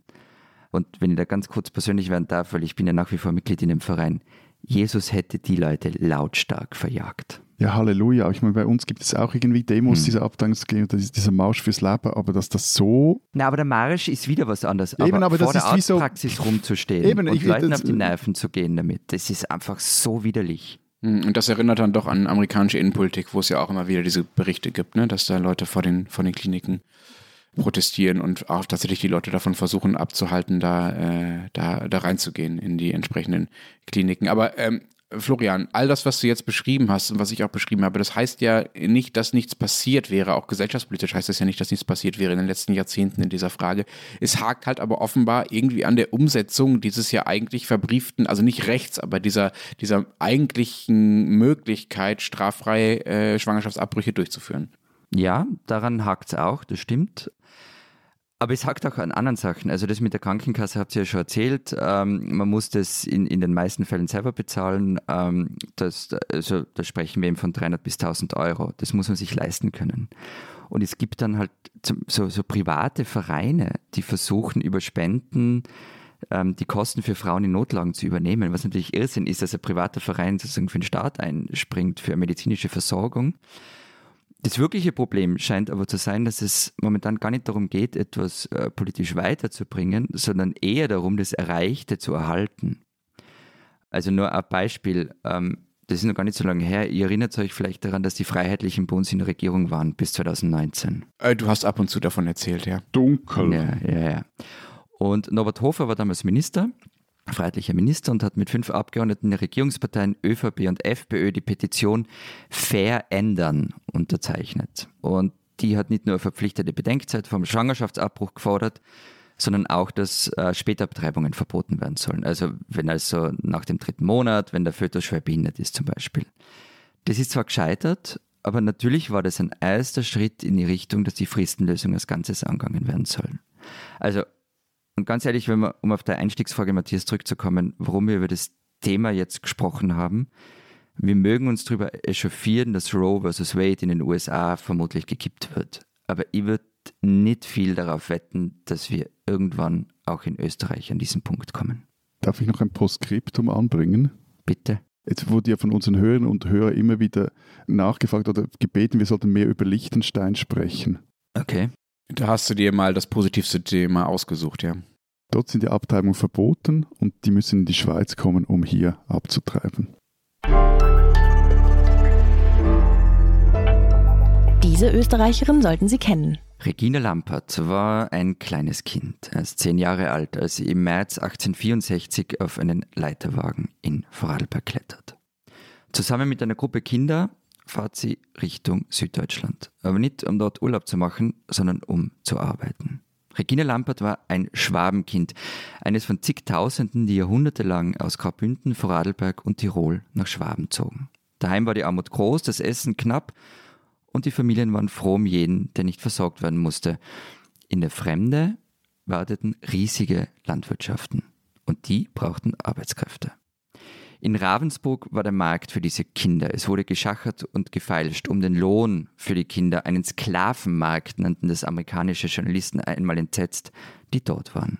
Und wenn ich da ganz kurz persönlich werden darf, weil ich bin ja nach wie vor Mitglied in dem Verein, Jesus hätte die Leute lautstark verjagt. Ja, Halleluja. Ich meine, bei uns gibt es auch irgendwie Demos, Hm. dieser Abtreibungsgegner, dieser Marsch fürs Leben, aber dass das so Na, aber der Marsch ist wieder was anderes. Eben, aber, aber vor das der ist wie so- Arztpraxis rumzustehen Eben, und ich- Leuten das- auf die Nerven zu gehen damit, das ist einfach so widerlich. Hm, Und das erinnert dann doch an amerikanische Innenpolitik, wo es ja auch immer wieder diese Berichte gibt, ne? dass da Leute vor den, vor den Kliniken protestieren und auch tatsächlich die Leute davon versuchen abzuhalten, da, äh, da, da reinzugehen in die entsprechenden Kliniken. Aber ähm, Florian, all das, was du jetzt beschrieben hast und was ich auch beschrieben habe, das heißt ja nicht, dass nichts passiert wäre. Auch gesellschaftspolitisch heißt das ja nicht, dass nichts passiert wäre in den letzten Jahrzehnten in dieser Frage. Es hakt halt aber offenbar irgendwie an der Umsetzung dieses ja eigentlich verbrieften, also nicht rechts, aber dieser, dieser eigentlichen Möglichkeit, straffreie äh, Schwangerschaftsabbrüche durchzuführen. Ja, daran hakt es auch, das stimmt. Aber es hakt auch an anderen Sachen. Also das mit der Krankenkasse habt ihr ja schon erzählt. Ähm, man muss das in, in den meisten Fällen selber bezahlen. Ähm, das, also da sprechen wir eben von 300 bis 1000 Euro. Das muss man sich leisten können. Und es gibt dann halt so, so private Vereine, die versuchen über Spenden ähm, die Kosten für Frauen in Notlagen zu übernehmen. Was natürlich Irrsinn ist, dass ein privater Verein sozusagen für den Staat einspringt für medizinische Versorgung Das wirkliche Problem scheint aber zu sein, dass es momentan gar nicht darum geht, etwas äh, politisch weiterzubringen, sondern eher darum, das Erreichte zu erhalten. Also nur ein Beispiel, ähm, das ist noch gar nicht so lange her. Ihr erinnert euch vielleicht daran, dass die Freiheitlichen bei uns in der Regierung waren bis 2019. Äh, du hast ab und zu davon erzählt, ja. Dunkel. Ja, ja, ja. Und Norbert Hofer war damals Minister, freiheitlicher Minister, und hat mit fünf Abgeordneten der Regierungsparteien ÖVP und FPÖ die Petition Verändern unterzeichnet. Und die hat nicht nur verpflichtete Bedenkzeit vom Schwangerschaftsabbruch gefordert, sondern auch, dass äh, Spätabtreibungen verboten werden sollen. Also wenn also nach dem dritten Monat, wenn der Fötus schwer behindert ist zum Beispiel. Das ist zwar gescheitert, aber natürlich war das ein erster Schritt in die Richtung, dass die Fristenlösung als Ganzes angegangen werden soll. Also, und ganz ehrlich, wenn wir, um auf der Einstiegsfrage Matthias zurückzukommen, warum wir über das Thema jetzt gesprochen haben, wir mögen uns darüber echauffieren, dass Roe versus Wade in den USA vermutlich gekippt wird. Aber ich würde nicht viel darauf wetten, dass wir irgendwann auch in Österreich an diesen Punkt kommen. Darf ich noch ein Postskriptum anbringen? Bitte. Jetzt wurde ja von unseren Hörern und Hörern immer wieder nachgefragt oder gebeten, wir sollten mehr über Liechtenstein sprechen. Okay. Da hast du dir mal das positivste Thema ausgesucht, ja. Dort sind die Abtreibungen verboten und die müssen in die Schweiz kommen, um hier abzutreiben. Diese Österreicherin sollten Sie kennen. Regina Lampert war ein kleines Kind, erst zehn Jahre alt, als sie im März 1864 auf einen Leiterwagen in Vorarlberg klettert. Zusammen mit einer Gruppe Kinder fahrt sie Richtung Süddeutschland. Aber nicht um dort Urlaub zu machen, sondern um zu arbeiten. Regina Lampert war ein Schwabenkind, eines von zigtausenden, die jahrhundertelang aus Graubünden, Vorarlberg und Tirol nach Schwaben zogen. Daheim war die Armut groß, das Essen knapp und die Familien waren froh um jeden, der nicht versorgt werden musste. In der Fremde warteten riesige Landwirtschaften und die brauchten Arbeitskräfte. In Ravensburg war der Markt für diese Kinder. Es wurde geschachert und gefeilscht um den Lohn für die Kinder. Einen Sklavenmarkt nannten das amerikanische Journalisten einmal entsetzt, die dort waren.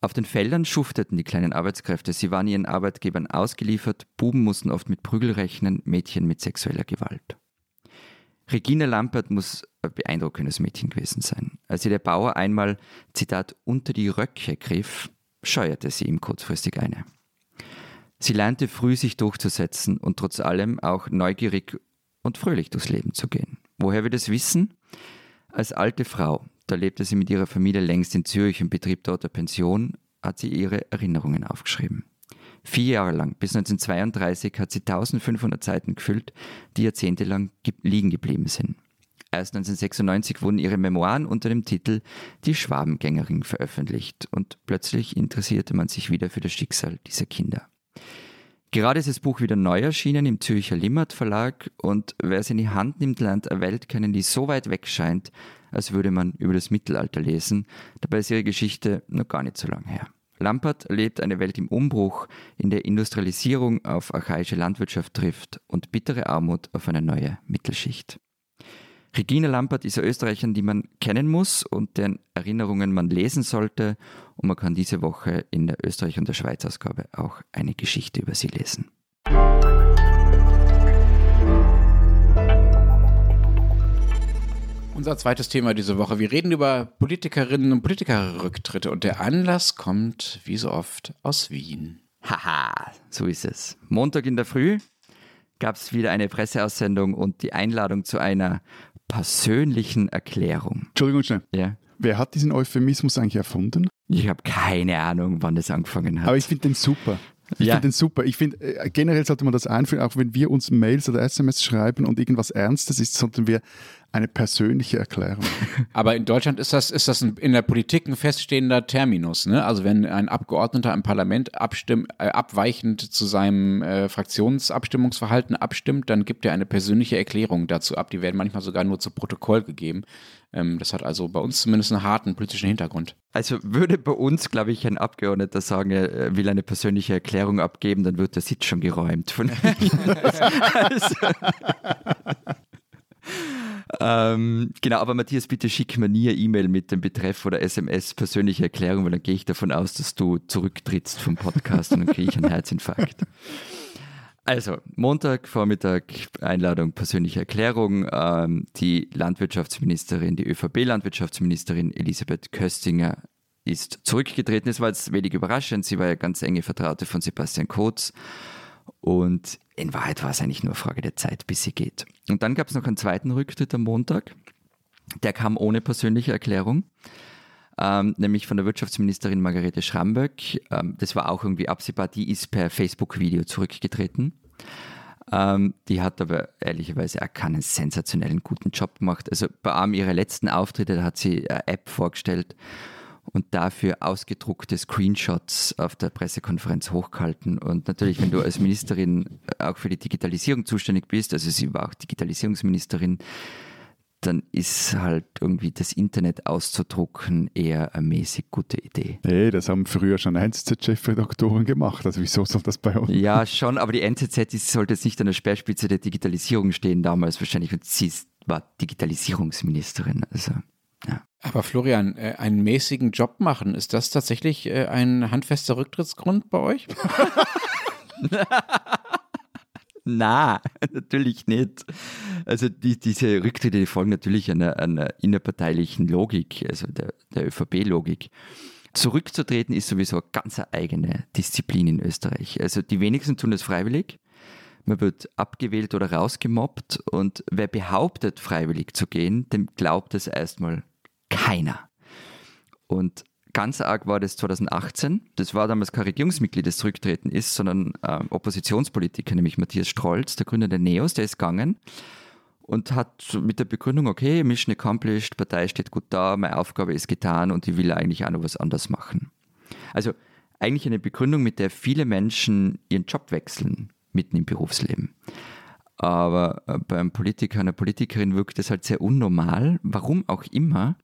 Auf den Feldern schufteten die kleinen Arbeitskräfte. Sie waren ihren Arbeitgebern ausgeliefert. Buben mussten oft mit Prügel rechnen, Mädchen mit sexueller Gewalt. Regina Lampert muss ein beeindruckendes Mädchen gewesen sein. Als ihr der Bauer einmal, Zitat, unter die Röcke griff, scheuerte sie ihm kurzfristig eine. Sie lernte früh, sich durchzusetzen und trotz allem auch neugierig und fröhlich durchs Leben zu gehen. Woher wir das wissen? Als alte Frau, da lebte sie mit ihrer Familie längst in Zürich und betrieb dort eine Pension, hat sie ihre Erinnerungen aufgeschrieben. Vier Jahre lang, bis 1932, hat sie 1500 Seiten gefüllt, die jahrzehntelang liegen geblieben sind. Erst 1996 wurden ihre Memoiren unter dem Titel Die Schwabengängerin veröffentlicht und plötzlich interessierte man sich wieder für das Schicksal dieser Kinder. Gerade ist das Buch wieder neu erschienen im Zürcher Limmert Verlag und wer es in die Hand nimmt, lernt eine Welt kennen, die so weit weg scheint, als würde man über das Mittelalter lesen. Dabei ist ihre Geschichte noch gar nicht so lange her. Lampert erlebt eine Welt im Umbruch, in der Industrialisierung auf archaische Landwirtschaft trifft und bittere Armut auf eine neue Mittelschicht. Regina Lampert ist eine Österreicherin, die man kennen muss und deren Erinnerungen man lesen sollte. Und man kann diese Woche in der Österreich- und der Schweiz-Ausgabe auch eine Geschichte über sie lesen. Unser zweites Thema diese Woche. Wir reden über Politikerinnen und Politikerrücktritte und der Anlass kommt, wie so oft, aus Wien. Haha, so ist es. Montag in der Früh gab es wieder eine Presseaussendung und die Einladung zu einer persönlichen Erklärung. Entschuldigung schnell. Ja. Wer hat diesen Euphemismus eigentlich erfunden? Ich habe keine Ahnung, wann das angefangen hat. Aber ich finde den super. Ich Ja. finde den super. Ich finde, äh, generell sollte man das einführen, auch wenn wir uns Mails oder SMS schreiben und irgendwas Ernstes ist, sollten wir eine persönliche Erklärung. <laughs> Aber in Deutschland ist das, ist das ein, in der Politik ein feststehender Terminus. Ne? Also wenn ein Abgeordneter im Parlament abstimm, äh, abweichend zu seinem äh, Fraktionsabstimmungsverhalten abstimmt, dann gibt er eine persönliche Erklärung dazu ab. Die werden manchmal sogar nur zu Protokoll gegeben. Ähm, das hat also bei uns zumindest einen harten politischen Hintergrund. Also würde bei uns, glaube ich, ein Abgeordneter sagen, er will eine persönliche Erklärung abgeben, dann wird der Sitz schon geräumt. Von <laughs> <laughs> also, ähm, genau, aber Matthias, bitte schick mir nie eine E-Mail mit dem Betreff oder SMS persönliche Erklärung, weil dann gehe ich davon aus, dass du zurücktrittst vom Podcast und dann kriege ich einen Herzinfarkt. Also, Montag, Vormittag, Einladung, persönliche Erklärung. Ähm, die Landwirtschaftsministerin, die ÖVP-Landwirtschaftsministerin Elisabeth Köstinger ist zurückgetreten. Es war jetzt wenig überraschend. Sie war ja ganz enge Vertraute von Sebastian Kurz. Und in Wahrheit war es eigentlich nur Frage der Zeit, bis sie geht. Und dann gab es noch einen zweiten Rücktritt am Montag. Der kam ohne persönliche Erklärung ähm, nämlich von der Wirtschaftsministerin Margarete Schramböck. Ähm, das war auch irgendwie absehbar, die ist per Facebook-Video zurückgetreten. Ähm, die hat aber ehrlicherweise auch keinen sensationellen guten Job gemacht. Also bei einem ihrer letzten Auftritte, da hat sie eine App vorgestellt und dafür ausgedruckte Screenshots auf der Pressekonferenz hochgehalten. Und natürlich, wenn du als Ministerin auch für die Digitalisierung zuständig bist, also sie war auch Digitalisierungsministerin, dann ist halt irgendwie das Internet auszudrucken eher eine mäßig gute Idee. Nee, das haben früher schon NZZ-Chefredaktoren gemacht. Also wieso soll das bei uns? Ja, schon, aber die NZZ die sollte jetzt nicht an der Speerspitze der Digitalisierung stehen damals wahrscheinlich. Und sie war Digitalisierungsministerin. Also. Aber Florian, äh, einen mäßigen Job machen, ist das tatsächlich äh, ein handfester Rücktrittsgrund bei euch? <laughs> Na, <laughs> natürlich nicht. Also die, diese Rücktritte die folgen natürlich einer, einer innerparteilichen Logik, also der, der ÖVP-Logik. Zurückzutreten ist sowieso eine ganz eigene Disziplin in Österreich. Also die wenigsten tun das freiwillig. Man wird abgewählt oder rausgemobbt und wer behauptet, freiwillig zu gehen, dem glaubt es erstmal keiner. Und Ganz arg war das 2018. Das war damals kein Regierungsmitglied, das zurückgetreten ist, sondern äh, Oppositionspolitiker, nämlich Matthias Strolz, der Gründer der NEOS, der ist gegangen und hat mit der Begründung, okay, Mission accomplished, Partei steht gut da, meine Aufgabe ist getan und ich will eigentlich auch noch was anderes machen. Also eigentlich eine Begründung, mit der viele Menschen ihren Job wechseln, mitten im Berufsleben. Aber äh, beim Politiker, einer Politikerin wirkt das halt sehr unnormal, warum auch immer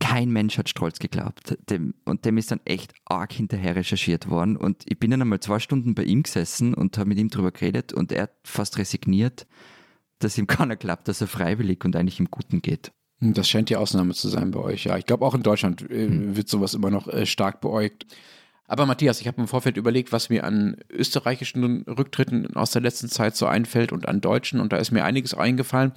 kein Mensch hat Strolz geglaubt. Dem, und dem ist dann echt arg hinterher recherchiert worden. Und ich bin dann einmal zwei Stunden bei ihm gesessen und habe mit ihm darüber geredet und er hat fast resigniert, dass ihm <laughs> keiner glaubt, dass er freiwillig und eigentlich im Guten geht. Das scheint die Ausnahme zu sein bei euch, ja. Ich glaube, auch in Deutschland äh, hm. wird sowas immer noch äh, stark beäugt. Aber Matthias, ich habe im Vorfeld überlegt, was mir an österreichischen Rücktritten aus der letzten Zeit so einfällt und an deutschen. Und da ist mir einiges eingefallen.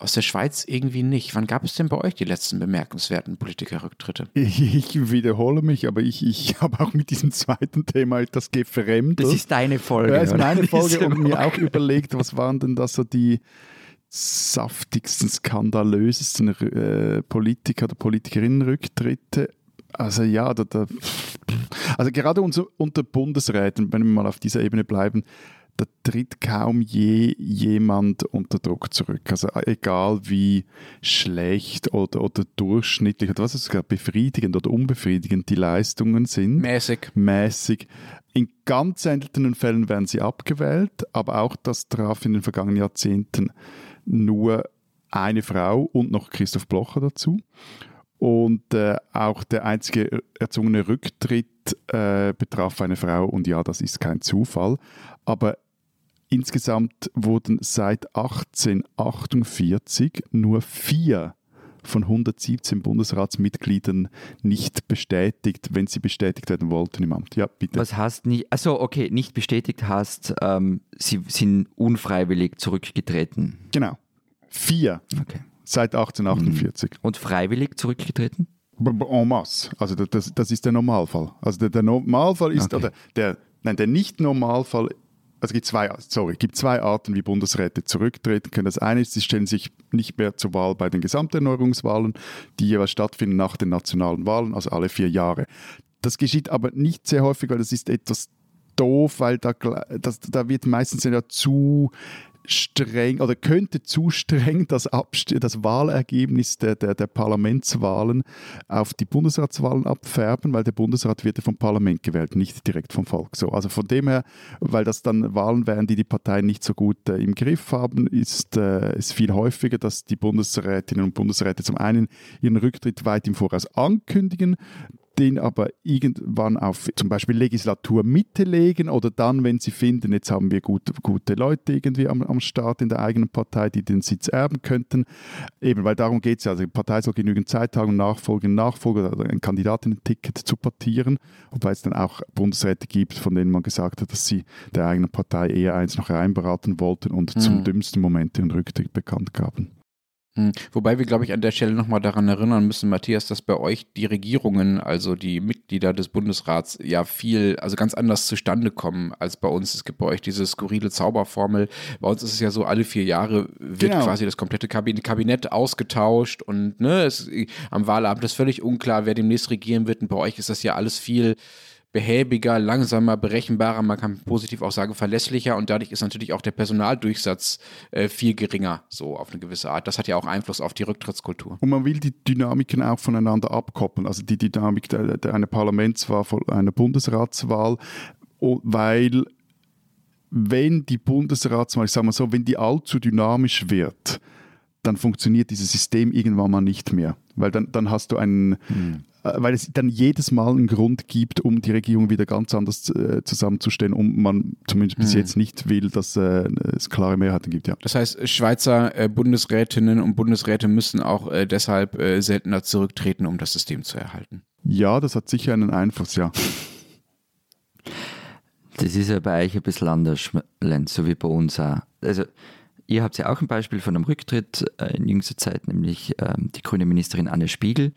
Aus der Schweiz irgendwie nicht. Wann gab es denn bei euch die letzten bemerkenswerten Politikerrücktritte? <laughs> Ich wiederhole mich, aber ich, ich <laughs> habe auch mit diesem zweiten Thema etwas gefremdet. Das ist deine Folge. Das ist meine <laughs> Folge und mir auch überlegt, was waren denn da so die saftigsten, skandalösesten äh, Politiker oder Politikerinnenrücktritte. Also ja, da, da, also gerade unter, unter Bundesräten, wenn wir mal auf dieser Ebene bleiben, da tritt kaum je jemand unter Druck zurück. Also egal wie schlecht oder, oder durchschnittlich oder was es befriedigend oder unbefriedigend die Leistungen sind. Mäßig. Mäßig. In ganz seltenen Fällen werden sie abgewählt, aber auch das traf in den vergangenen Jahrzehnten nur eine Frau und noch Christoph Blocher dazu. Und äh, auch der einzige erzwungene Rücktritt äh, betraf eine Frau. Und ja, das ist kein Zufall. Aber Insgesamt wurden seit 1848 nur vier von 117 Bundesratsmitgliedern nicht bestätigt, wenn sie bestätigt werden wollten im Amt. Ja, bitte. Was heißt nicht, also okay, nicht bestätigt heißt, ähm, sie sind unfreiwillig zurückgetreten. Genau. Vier. Okay. Seit 1848. Und freiwillig zurückgetreten? En masse. Also das, das ist der Normalfall. Also der, der Normalfall ist, okay. oder der, nein, der Nicht-Normalfall also gibt zwei, sorry, gibt zwei Arten, wie Bundesräte zurücktreten können. Das eine ist, sie stellen sich nicht mehr zur Wahl bei den Gesamterneuerungswahlen, die jeweils stattfinden nach den nationalen Wahlen, also alle vier Jahre. Das geschieht aber nicht sehr häufig, weil das ist etwas doof, weil da, das, da wird meistens ja zu streng oder könnte zu streng das, das Wahlergebnis der, der, der, Parlamentswahlen auf die Bundesratswahlen abfärben, weil der Bundesrat wird ja vom Parlament gewählt, nicht direkt vom Volk. So, also von dem her, weil das dann Wahlen wären, die die Parteien nicht so gut äh, im Griff haben, ist es äh, viel häufiger, dass die Bundesrätinnen und Bundesräte zum einen ihren Rücktritt weit im Voraus ankündigen, den aber irgendwann auf zum Beispiel Legislaturmitte legen oder dann, wenn sie finden, jetzt haben wir gute, gute Leute irgendwie am, am Start in der eigenen Partei, die den Sitz erben könnten. Eben, weil darum geht es ja. Also die Partei soll genügend Zeit haben, um Nachfolger, oder ein Kandidatinnen-Ticket zu portieren, wobei es dann auch Bundesräte gibt, von denen man gesagt hat, dass sie der eigenen Partei eher eins noch reinberaten wollten und mhm. zum dümmsten Moment den Rücktritt bekannt gaben. Hm. Wobei wir, glaube ich, an der Stelle nochmal daran erinnern müssen, Matthias, dass bei euch die Regierungen, also die Mitglieder des Bundesrats, ja viel, also ganz anders zustande kommen als bei uns. Es gibt bei euch diese skurrile Zauberformel. Bei uns ist es ja so, alle vier Jahre wird genau. quasi das komplette Kabinett ausgetauscht und ne, es, am Wahlabend ist völlig unklar, wer demnächst regieren wird. Und bei euch ist das ja alles viel behäbiger, langsamer, berechenbarer, man kann positiv auch sagen verlässlicher und dadurch ist natürlich auch der Personaldurchsatz äh, viel geringer, so auf eine gewisse Art. Das hat ja auch Einfluss auf die Rücktrittskultur. Und man will die Dynamiken auch voneinander abkoppeln, also die Dynamik der, der einer Parlamentswahl, einer Bundesratswahl, weil wenn die Bundesratswahl, ich sage mal so, wenn die allzu dynamisch wird, dann funktioniert dieses System irgendwann mal nicht mehr. Weil dann, dann hast du einen, hm. Äh, weil es dann jedes Mal einen Grund gibt, um die Regierung wieder ganz anders äh, zusammenzustellen und man zumindest bis hm. jetzt nicht will, dass äh, es klare Mehrheiten gibt. Ja. Das heißt, Schweizer äh, Bundesrätinnen und Bundesräte müssen auch äh, deshalb äh, seltener zurücktreten, um das System zu erhalten. Ja, das hat sicher einen Einfluss, ja. Das ist ja bei euch ein bisschen anders, Lenz, so wie bei uns auch. Also, ihr habt ja auch ein Beispiel von einem Rücktritt in jüngster Zeit, nämlich ähm, die grüne Ministerin Anne Spiegel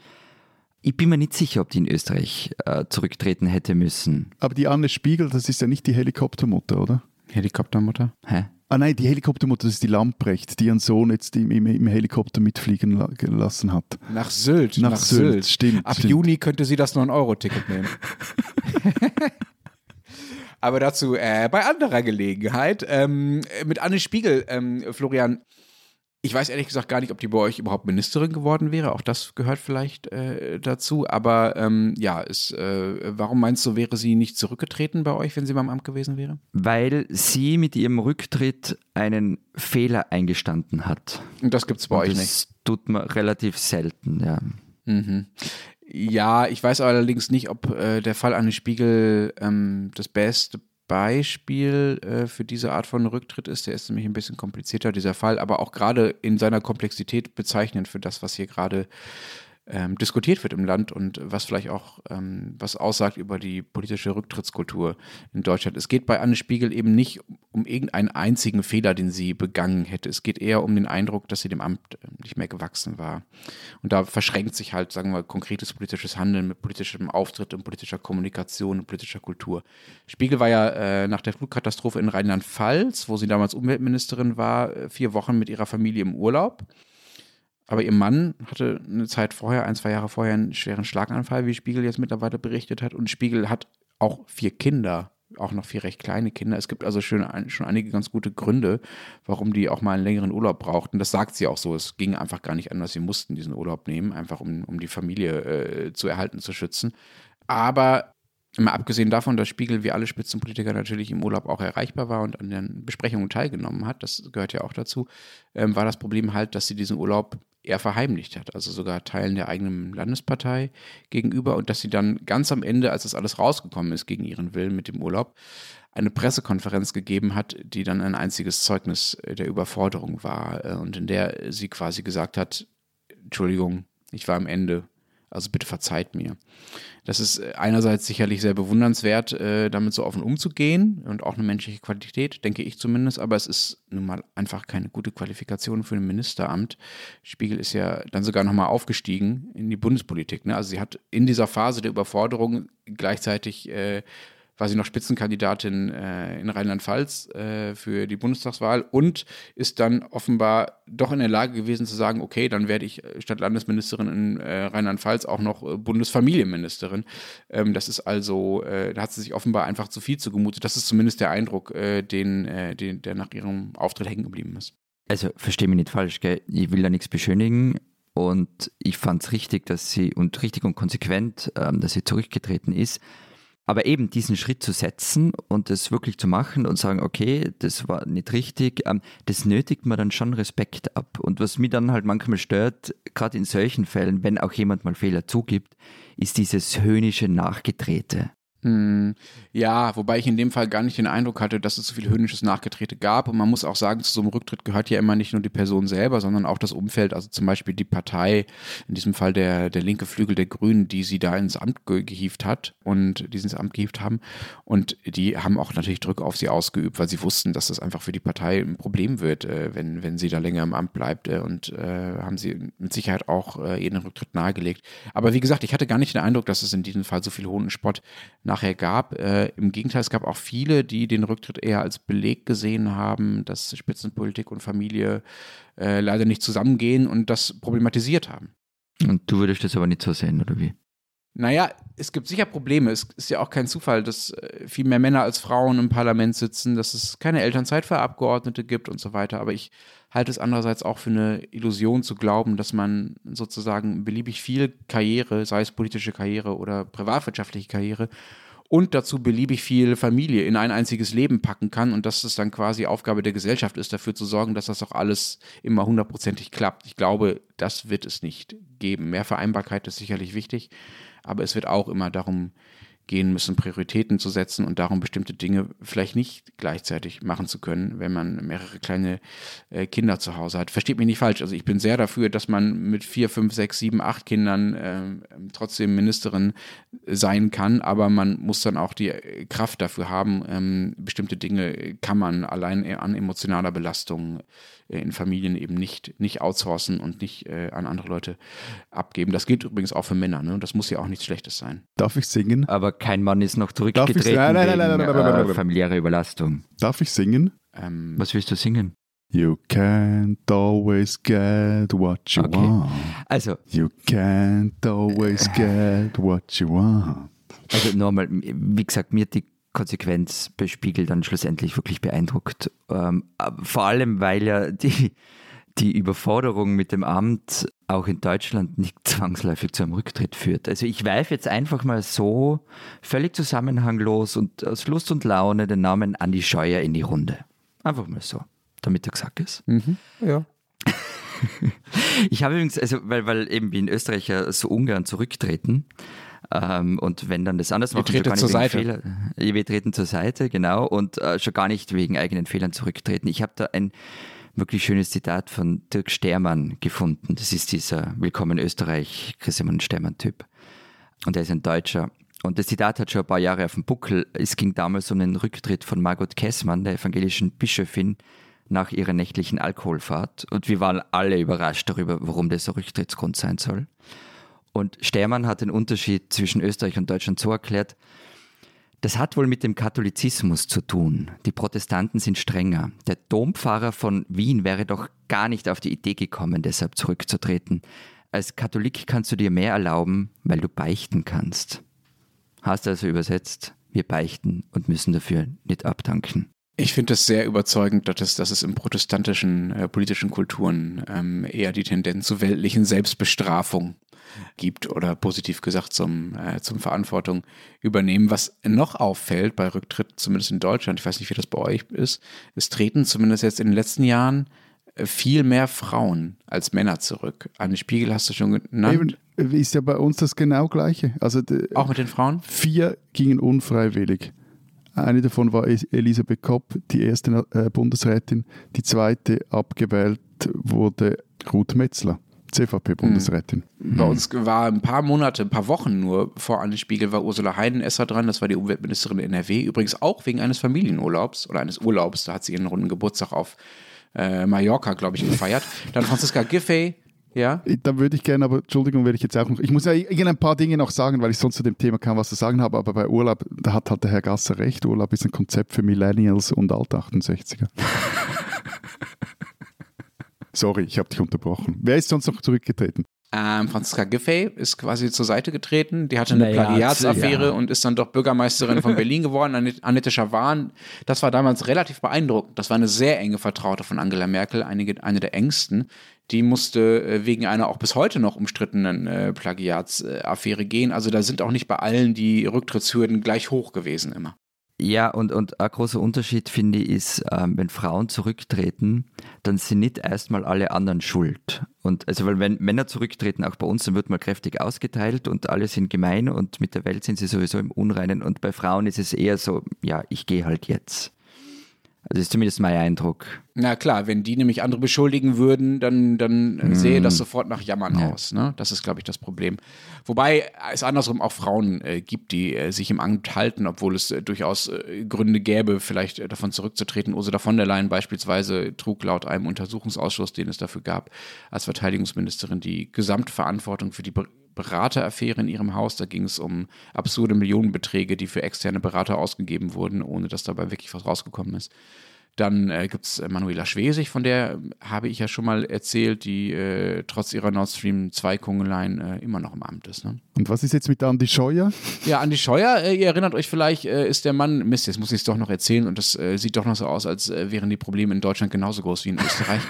ich bin mir nicht sicher, ob die in Österreich äh, zurücktreten hätte müssen. Aber die Anne Spiegel, das ist ja nicht die Helikoptermutter, oder? Helikoptermutter? Hä? Ah nein, die Helikoptermutter, das ist die Lamprecht, die ihren Sohn jetzt im, im, im Helikopter mitfliegen lassen hat. Nach Sylt. Nach, nach Sylt. Sylt, stimmt. Ab stimmt. Juni könnte sie das 9-Euro-Ticket nehmen. <laughs> Aber dazu äh, bei anderer Gelegenheit. Ähm, mit Anne Spiegel, ähm, Florian, ich weiß ehrlich gesagt gar nicht, ob die bei euch überhaupt Ministerin geworden wäre. Auch das gehört vielleicht äh, dazu. Aber ähm, ja, ist, äh, warum meinst du, wäre sie nicht zurückgetreten bei euch, wenn sie beim Amt gewesen wäre? Weil sie mit ihrem Rücktritt einen Fehler eingestanden hat. Und das gibt es bei Und euch das nicht. Das tut man relativ selten, ja. Mhm. Ja, ich weiß allerdings nicht, ob äh, der Fall Anne Spiegel ähm, das beste Beispiel äh, für diese Art von Rücktritt ist. Der ist nämlich ein bisschen komplizierter, dieser Fall, aber auch gerade in seiner Komplexität bezeichnend für das, was hier gerade ähm, diskutiert wird im Land und was vielleicht auch ähm, was aussagt über die politische Rücktrittskultur in Deutschland. Es geht bei Anne Spiegel eben nicht um irgendeinen einzigen Fehler, den sie begangen hätte. Es geht eher um den Eindruck, dass sie dem Amt äh, nicht mehr gewachsen war. Und da verschränkt sich halt, sagen wir, konkretes politisches Handeln mit politischem Auftritt und politischer Kommunikation und politischer Kultur. Spiegel war ja äh, nach der Flutkatastrophe in Rheinland-Pfalz, wo sie damals Umweltministerin war, äh, vier Wochen mit ihrer Familie im Urlaub. Aber ihr Mann hatte eine Zeit vorher, ein, zwei Jahre vorher, einen schweren Schlaganfall, wie Spiegel jetzt mittlerweile berichtet hat. Und Spiegel hat auch vier Kinder, auch noch vier recht kleine Kinder. Es gibt also schon, schon einige ganz gute Gründe, warum die auch mal einen längeren Urlaub brauchten. Das sagt sie auch so. Es ging einfach gar nicht anders. Sie mussten diesen Urlaub nehmen, einfach um, um die Familie äh, zu erhalten, zu schützen. Aber Mal abgesehen davon, dass Spiegel wie alle Spitzenpolitiker natürlich im Urlaub auch erreichbar war und an den Besprechungen teilgenommen hat, das gehört ja auch dazu, ähm, war das Problem halt, dass sie diesen Urlaub eher verheimlicht hat, also sogar Teilen der eigenen Landespartei gegenüber und dass sie dann ganz am Ende, als das alles rausgekommen ist gegen ihren Willen mit dem Urlaub, eine Pressekonferenz gegeben hat, die dann ein einziges Zeugnis der Überforderung war äh, und in der sie quasi gesagt hat, Entschuldigung, ich war am Ende, also bitte verzeiht mir. Das ist äh, einerseits sicherlich sehr bewundernswert, äh, damit so offen umzugehen und auch eine menschliche Qualität, denke ich zumindest, aber es ist nun mal einfach keine gute Qualifikation für ein Ministeramt. Spiegel ist ja dann sogar nochmal aufgestiegen in die Bundespolitik. Ne? Also sie hat in dieser Phase der Überforderung gleichzeitig äh, war sie noch Spitzenkandidatin äh, in Rheinland-Pfalz äh, für die Bundestagswahl und ist dann offenbar doch in der Lage gewesen zu sagen, okay, dann werde ich äh, statt Landesministerin in äh, Rheinland-Pfalz auch noch äh, Bundesfamilienministerin. Ähm, das ist also, äh, da hat sie sich offenbar einfach zu viel zugemutet. Das ist zumindest der Eindruck, den, den, der nach ihrem Auftritt hängen geblieben ist. Also verstehe mich nicht falsch, gell? ich will da nichts beschönigen. Und ich fand es richtig, dass sie und richtig und konsequent, ähm, dass sie zurückgetreten ist. Aber eben diesen Schritt zu setzen und das wirklich zu machen und sagen, okay, das war nicht richtig, ähm, das nötigt man dann schon Respekt ab. Und was mich dann halt manchmal stört, gerade in solchen Fällen, wenn auch jemand mal Fehler zugibt, ist dieses höhnische Nachgetrete. Hm, ja, wobei ich in dem Fall gar nicht den Eindruck hatte, dass es so viel höhnisches Nachgetrete gab. Und man muss auch sagen, zu so einem Rücktritt gehört ja immer nicht nur die Person selber, sondern auch das Umfeld, also zum Beispiel die Partei, in diesem Fall der, der linke Flügel der Grünen, die sie da ins Amt gehievt hat und die sie ins Amt gehievt haben. Und die haben auch natürlich Druck auf sie ausgeübt, weil sie wussten, dass das einfach für die Partei ein Problem wird, äh, wenn, wenn sie da länger im Amt bleibt. Äh, und äh, haben sie mit Sicherheit auch äh, ihren Rücktritt nahegelegt. Aber wie gesagt, ich hatte gar nicht den Eindruck, dass es in diesem Fall so viel hohen Spott nachher gab. Äh, Im Gegenteil, es gab auch viele, die den Rücktritt eher als Beleg gesehen haben, dass Spitzenpolitik und Familie äh, leider nicht zusammengehen und das problematisiert haben. Und du würdest das aber nicht so sehen, oder wie? Naja, es gibt sicher Probleme. Es ist ja auch kein Zufall, dass äh, viel mehr Männer als Frauen im Parlament sitzen, dass es keine Elternzeit für Abgeordnete gibt und so weiter. Aber ich halte es andererseits auch für eine Illusion zu glauben, dass man sozusagen beliebig viel Karriere, sei es politische Karriere oder privatwirtschaftliche Karriere, und dazu beliebig viel Familie in ein einziges Leben packen kann und dass es dann quasi Aufgabe der Gesellschaft ist, dafür zu sorgen, dass das auch alles immer hundertprozentig klappt. Ich glaube, das wird es nicht geben. Mehr Vereinbarkeit ist sicherlich wichtig, aber es wird auch immer darum gehen müssen, Prioritäten zu setzen und darum bestimmte Dinge vielleicht nicht gleichzeitig machen zu können, wenn man mehrere kleine äh, Kinder zu Hause hat. Versteht mich nicht falsch. Also ich bin sehr dafür, dass man mit vier, fünf, sechs, sieben, acht Kindern äh, trotzdem Ministerin sein kann, aber man muss dann auch die Kraft dafür haben. Ähm, bestimmte Dinge kann man allein an emotionaler Belastung äh, äh, in Familien eben nicht, nicht outsourcen und nicht äh, an andere Leute abgeben. Das gilt übrigens auch für Männer. Ne? Das muss ja auch nichts Schlechtes sein. Darf ich singen? Aber kein Mann ist noch zurückgetreten nein, nein, nein, wegen äh, familiäre Überlastung. Darf ich singen? Ähm, Was willst du singen? You can't always get what you okay. want. Also. You can't always get what you want. Also nochmal, wie gesagt, mir die Konsequenz bei Spiegel dann schlussendlich wirklich beeindruckt. Ähm, vor allem, weil ja die, die Überforderung mit dem Amt auch in Deutschland nicht <laughs> zwangsläufig zu einem Rücktritt führt. Also ich weife jetzt einfach mal so völlig zusammenhanglos und aus Lust und Laune den Namen Andi Scheuer in die Runde. Einfach mal so, damit er gesagt ist. ja. <laughs> Ich habe übrigens, also weil, weil eben wie in Österreich ja so Ungarn zurücktreten ähm, und wenn dann das anders Wir machen, treten schon gar zur nicht Seite. wegen Fehler, wir treten zur Seite, genau, und äh, schon gar nicht wegen eigenen Fehlern zurücktreten. Ich habe da ein wirklich schönes Zitat von Dirk Stermann gefunden. Das ist dieser Willkommen Österreich Christian Stermann-Typ. Und er ist ein Deutscher. Und das Zitat hat schon ein paar Jahre auf dem Buckel. Es ging damals um den Rücktritt von Margot Kessmann, der evangelischen Bischöfin, nach ihrer nächtlichen Alkoholfahrt. Und wir waren alle überrascht darüber, warum das ein Rücktrittsgrund sein soll. Und Stermann hat den Unterschied zwischen Österreich und Deutschland so erklärt, das hat wohl mit dem Katholizismus zu tun. Die Protestanten sind strenger. Der Dompfarrer von Wien wäre doch gar nicht auf die Idee gekommen, deshalb zurückzutreten. Als Katholik kannst du dir mehr erlauben, weil du beichten kannst. Hast also übersetzt, wir beichten und müssen dafür nicht abdanken. Ich finde es sehr überzeugend, dass es, dass es in protestantischen äh, politischen Kulturen ähm, eher die Tendenz zur weltlichen Selbstbestrafung gibt oder positiv gesagt zum, äh, zum Verantwortung übernehmen. Was noch auffällt bei Rücktritt, zumindest in Deutschland, ich weiß nicht, wie das bei euch ist, es treten zumindest jetzt in den letzten Jahren äh, viel mehr Frauen als Männer zurück. Anne Spiegel hast du schon genannt. Eben, ist ja bei uns das genau gleiche. Also Auch mit den Frauen? vier gingen unfreiwillig. Eine davon war Elisabeth Kopp, die erste äh, Bundesrätin. Die zweite abgewählt wurde Ruth Metzler, CVP-Bundesrätin. Bei uns war ein paar Monate, ein paar Wochen nur vor Anne Spiegel war Ursula Heidenesser dran. Das war die Umweltministerin in NRW. Übrigens auch wegen eines Familienurlaubs oder eines Urlaubs. Da hat sie ihren runden Geburtstag auf äh, Mallorca, glaube ich, gefeiert. Dann Franziska Giffey. Ja, Da würde ich gerne, aber Entschuldigung, werde ich jetzt auch noch. Ich muss ja ein paar Dinge noch sagen, weil ich sonst zu dem Thema kaum was zu sagen habe. Aber bei Urlaub, da hat halt der Herr Gasser recht. Urlaub ist ein Konzept für Millennials und Alt-68er. <laughs> Sorry, ich habe dich unterbrochen. Wer ist sonst noch zurückgetreten? Ähm, Franziska Giffey ist quasi zur Seite getreten. Die hatte eine Naja, Plagiatsaffäre ja. und ist dann doch Bürgermeisterin von <laughs> Berlin geworden. Annette- Annette Schawan, das war damals relativ beeindruckend. Das war eine sehr enge Vertraute von Angela Merkel, einige, eine der engsten. Die musste äh, wegen einer auch bis heute noch umstrittenen äh, Plagiatsaffäre gehen. Also da sind auch nicht bei allen die Rücktrittshürden gleich hoch gewesen immer. Ja, und, und ein großer Unterschied, finde ich, ist, ähm, wenn Frauen zurücktreten, dann sind nicht erstmal alle anderen schuld. Und also, weil wenn Männer zurücktreten, auch bei uns, dann wird mal kräftig ausgeteilt und alle sind gemein und mit der Welt sind sie sowieso im Unreinen. Und bei Frauen ist es eher so, ja, ich gehe halt jetzt. Also ist zumindest mein Eindruck. Na klar, wenn die nämlich andere beschuldigen würden, dann, dann mm. sehe das sofort nach Jammern ja. aus. Ne? Das ist, glaube ich, das Problem. Wobei es andersrum auch Frauen äh, gibt, die äh, sich im Amt halten, obwohl es äh, durchaus äh, Gründe gäbe, vielleicht äh, davon zurückzutreten. Ursula von der Leyen beispielsweise trug laut einem Untersuchungsausschuss, den es dafür gab, als Verteidigungsministerin die Gesamtverantwortung für die Berateraffäre in ihrem Haus. Da ging es um absurde Millionenbeträge, die für externe Berater ausgegeben wurden, ohne dass dabei wirklich was rausgekommen ist. Dann äh, gibt es Manuela Schwesig, von der habe ich ja schon mal erzählt, die äh, trotz ihrer Nord Stream 2 Kungeleien äh, immer noch im Amt ist. Ne? Und was ist jetzt mit Andi Scheuer? Ja, Andi Scheuer, äh, ihr erinnert euch vielleicht, äh, ist der Mann, Mist, jetzt muss ich es doch noch erzählen und das äh, sieht doch noch so aus, als wären die Probleme in Deutschland genauso groß wie in Österreich.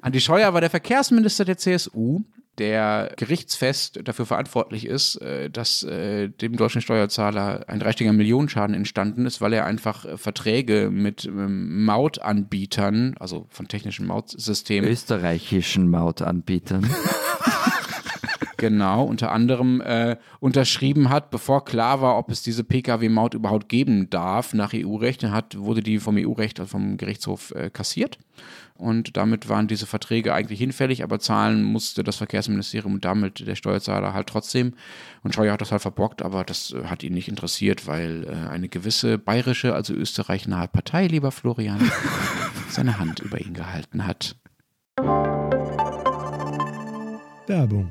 Andi Scheuer war der Verkehrsminister der CSU der gerichtsfest dafür verantwortlich ist, äh, dass äh, dem deutschen Steuerzahler ein dreistelliger Millionenschaden entstanden ist, weil er einfach äh, Verträge mit ähm, Mautanbietern, also von technischen Mautsystemen. Österreichischen Mautanbietern. <laughs> genau, unter anderem äh, unterschrieben hat, bevor klar war, ob es diese Pkw-Maut überhaupt geben darf nach EU-Recht. Hat, wurde die vom EU-Recht, also vom Gerichtshof äh, kassiert und damit waren diese Verträge eigentlich hinfällig, aber zahlen musste das Verkehrsministerium und damit der Steuerzahler halt trotzdem. Und Scheuer hat das halt verbockt, aber das äh, hat ihn nicht interessiert, weil äh, eine gewisse bayerische, also österreichnahe Partei, lieber Florian, <laughs> seine Hand über ihn gehalten hat. Werbung.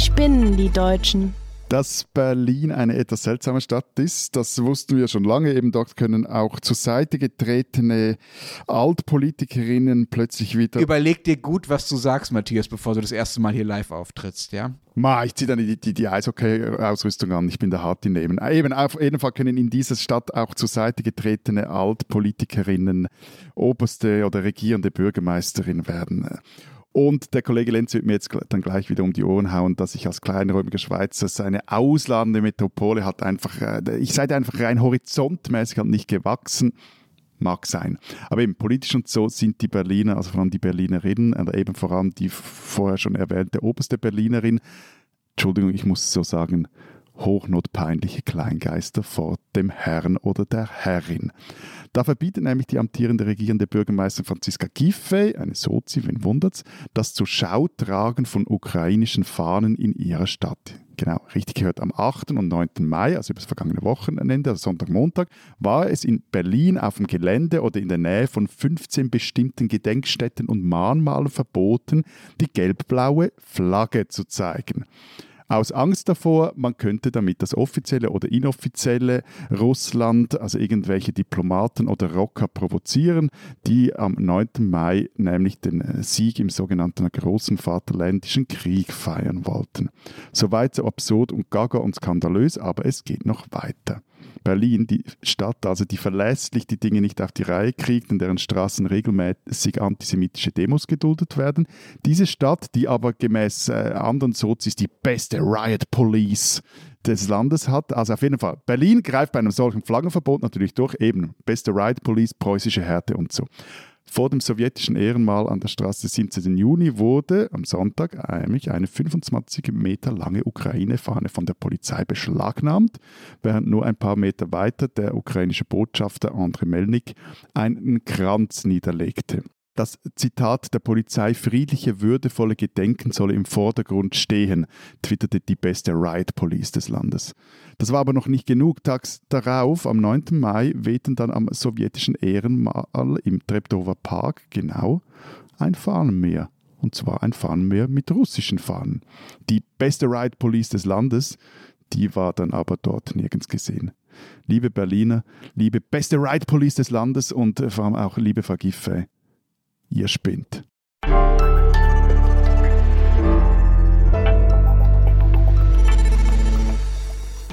Die spinnen, die Deutschen. Dass Berlin eine etwas seltsame Stadt ist, das wussten wir schon lange. Eben dort können auch zur Seite getretene Altpolitikerinnen plötzlich wieder. Überleg dir gut, was du sagst, Matthias, bevor du das erste Mal hier live auftrittst, ja? Ma, ich ziehe dann die, die, die Eishockey-Ausrüstung an. Ich bin der Hart nehmen. Eben, auf jeden Fall können in dieser Stadt auch zur Seite getretene Altpolitikerinnen oberste oder regierende Bürgermeisterin werden. Und der Kollege Lenz wird mir jetzt dann gleich wieder um die Ohren hauen, dass ich als kleinräumiger Schweizer seine ausladende Metropole hat einfach, äh, ich seid einfach rein horizontmäßig halt nicht gewachsen. Mag sein. Aber eben politisch und so sind die Berliner, also vor allem die Berlinerinnen, oder eben vor allem die vorher schon erwähnte oberste Berlinerin, Entschuldigung, ich muss so sagen, hochnotpeinliche Kleingeister vor dem Herrn oder der Herrin. Da verbietet nämlich die amtierende regierende Bürgermeisterin Franziska Giffey, eine Sozi, wen wundert's, das zur Schautragen von ukrainischen Fahnen in ihrer Stadt. Genau, richtig gehört. Am 8. und 9. Mai, also über das vergangene Wochenende, also Sonntag, Montag, war es in Berlin auf dem Gelände oder in der Nähe von 15 bestimmten Gedenkstätten und Mahnmalen verboten, die gelb-blaue Flagge zu zeigen aus Angst davor, man könnte damit das offizielle oder inoffizielle Russland, also irgendwelche Diplomaten oder Rocker provozieren, die am 9. Mai nämlich den Sieg im sogenannten großen Vaterländischen Krieg feiern wollten. Soweit so absurd und gaga und skandalös, aber es geht noch weiter. Berlin, die Stadt, also die verlässlich die Dinge nicht auf die Reihe kriegt, in deren Straßen regelmäßig antisemitische Demos geduldet werden. Diese Stadt, die aber gemäß äh, anderen Sozis die beste Riot Police des Landes hat. Also auf jeden Fall, Berlin greift bei einem solchen Flaggenverbot natürlich durch, eben beste Riot Police, preußische Härte und so. Vor dem sowjetischen Ehrenmal an der Straße 17. Juni wurde am Sonntag nämlich eine 25 Meter lange Ukraine-Fahne von der Polizei beschlagnahmt, während nur ein paar Meter weiter der ukrainische Botschafter Andrei Melnik einen Kranz niederlegte das Zitat der Polizei friedliche, würdevolle Gedenken solle im Vordergrund stehen, twitterte die beste Riot Police des Landes. Das war aber noch nicht genug. Tags darauf, am 9. Mai, wehten dann am sowjetischen Ehrenmal im Treptower Park genau ein Fahnenmeer. Und zwar ein Fahnenmeer mit russischen Fahnen. Die beste Riot Police des Landes die war dann aber dort nirgends gesehen. Liebe Berliner, liebe beste Ride Police des Landes und vor allem auch liebe Frau Giffey, ihr spinnt.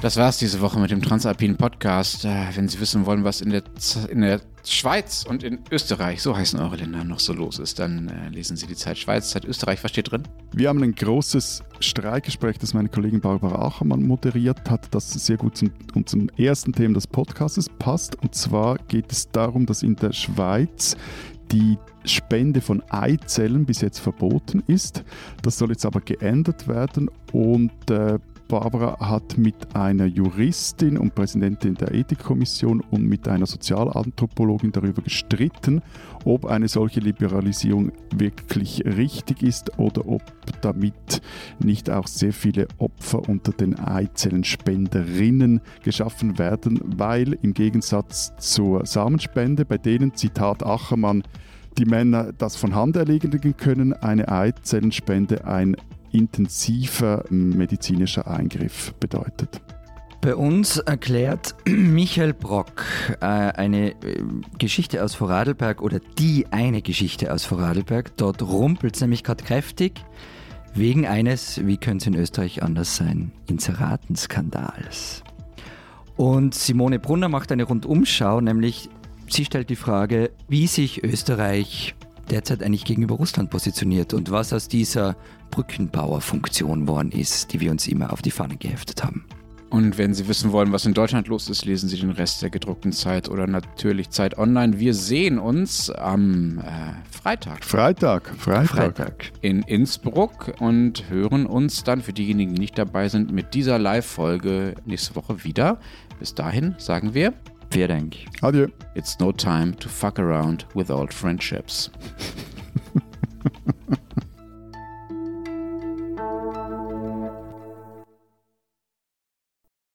Das war's diese Woche mit dem Transalpinen Podcast. Äh, wenn Sie wissen wollen, was in der, Z in der Schweiz und in Österreich, so heißen eure Länder, noch so los ist, dann äh, lesen Sie die Zeit Schweiz, Zeit Österreich. Was steht drin? Wir haben ein großes Streikgespräch, das meine Kollegin Barbara Achermann moderiert hat, das sehr gut zum unserem ersten Thema des Podcasts passt. Und zwar geht es darum, dass in der Schweiz die Spende von Eizellen bis jetzt verboten ist. Das soll jetzt aber geändert werden und äh, Barbara hat mit einer Juristin und Präsidentin der Ethikkommission und mit einer Sozialanthropologin darüber gestritten, ob eine solche Liberalisierung wirklich richtig ist oder ob damit nicht auch sehr viele Opfer unter den Eizellenspenderinnen geschaffen werden, weil im Gegensatz zur Samenspende, bei denen, Zitat Achermann, die Männer das von Hand erledigen können, eine Eizellenspende ein intensiver medizinischer Eingriff bedeutet. Bei uns erklärt <clears throat> Michael Brock äh, eine äh, Geschichte aus Vorarlberg oder die eine Geschichte aus Vorarlberg. Dort rumpelt es nämlich gerade kräftig wegen eines, wie könnte es in Österreich anders sein, Inseratenskandals. Und Simone Brunner macht eine Rundumschau, nämlich sie stellt die Frage, wie sich Österreich derzeit eigentlich gegenüber Russland positioniert und was aus dieser Brückenbauerfunktion worden ist, die wir uns immer auf die Fahne geheftet haben. Und wenn Sie wissen wollen, was in Deutschland los ist, lesen Sie den Rest der gedruckten Zeit oder natürlich Zeit online. Wir sehen uns am äh, Freitag. Freitag, Freitag. Freitag. In Innsbruck und hören uns dann für diejenigen, die nicht dabei sind, mit dieser Live-Folge nächste Woche wieder. Bis dahin sagen wir. Vielen Dank. Adieu. It's no time to fuck around with old friendships. <laughs>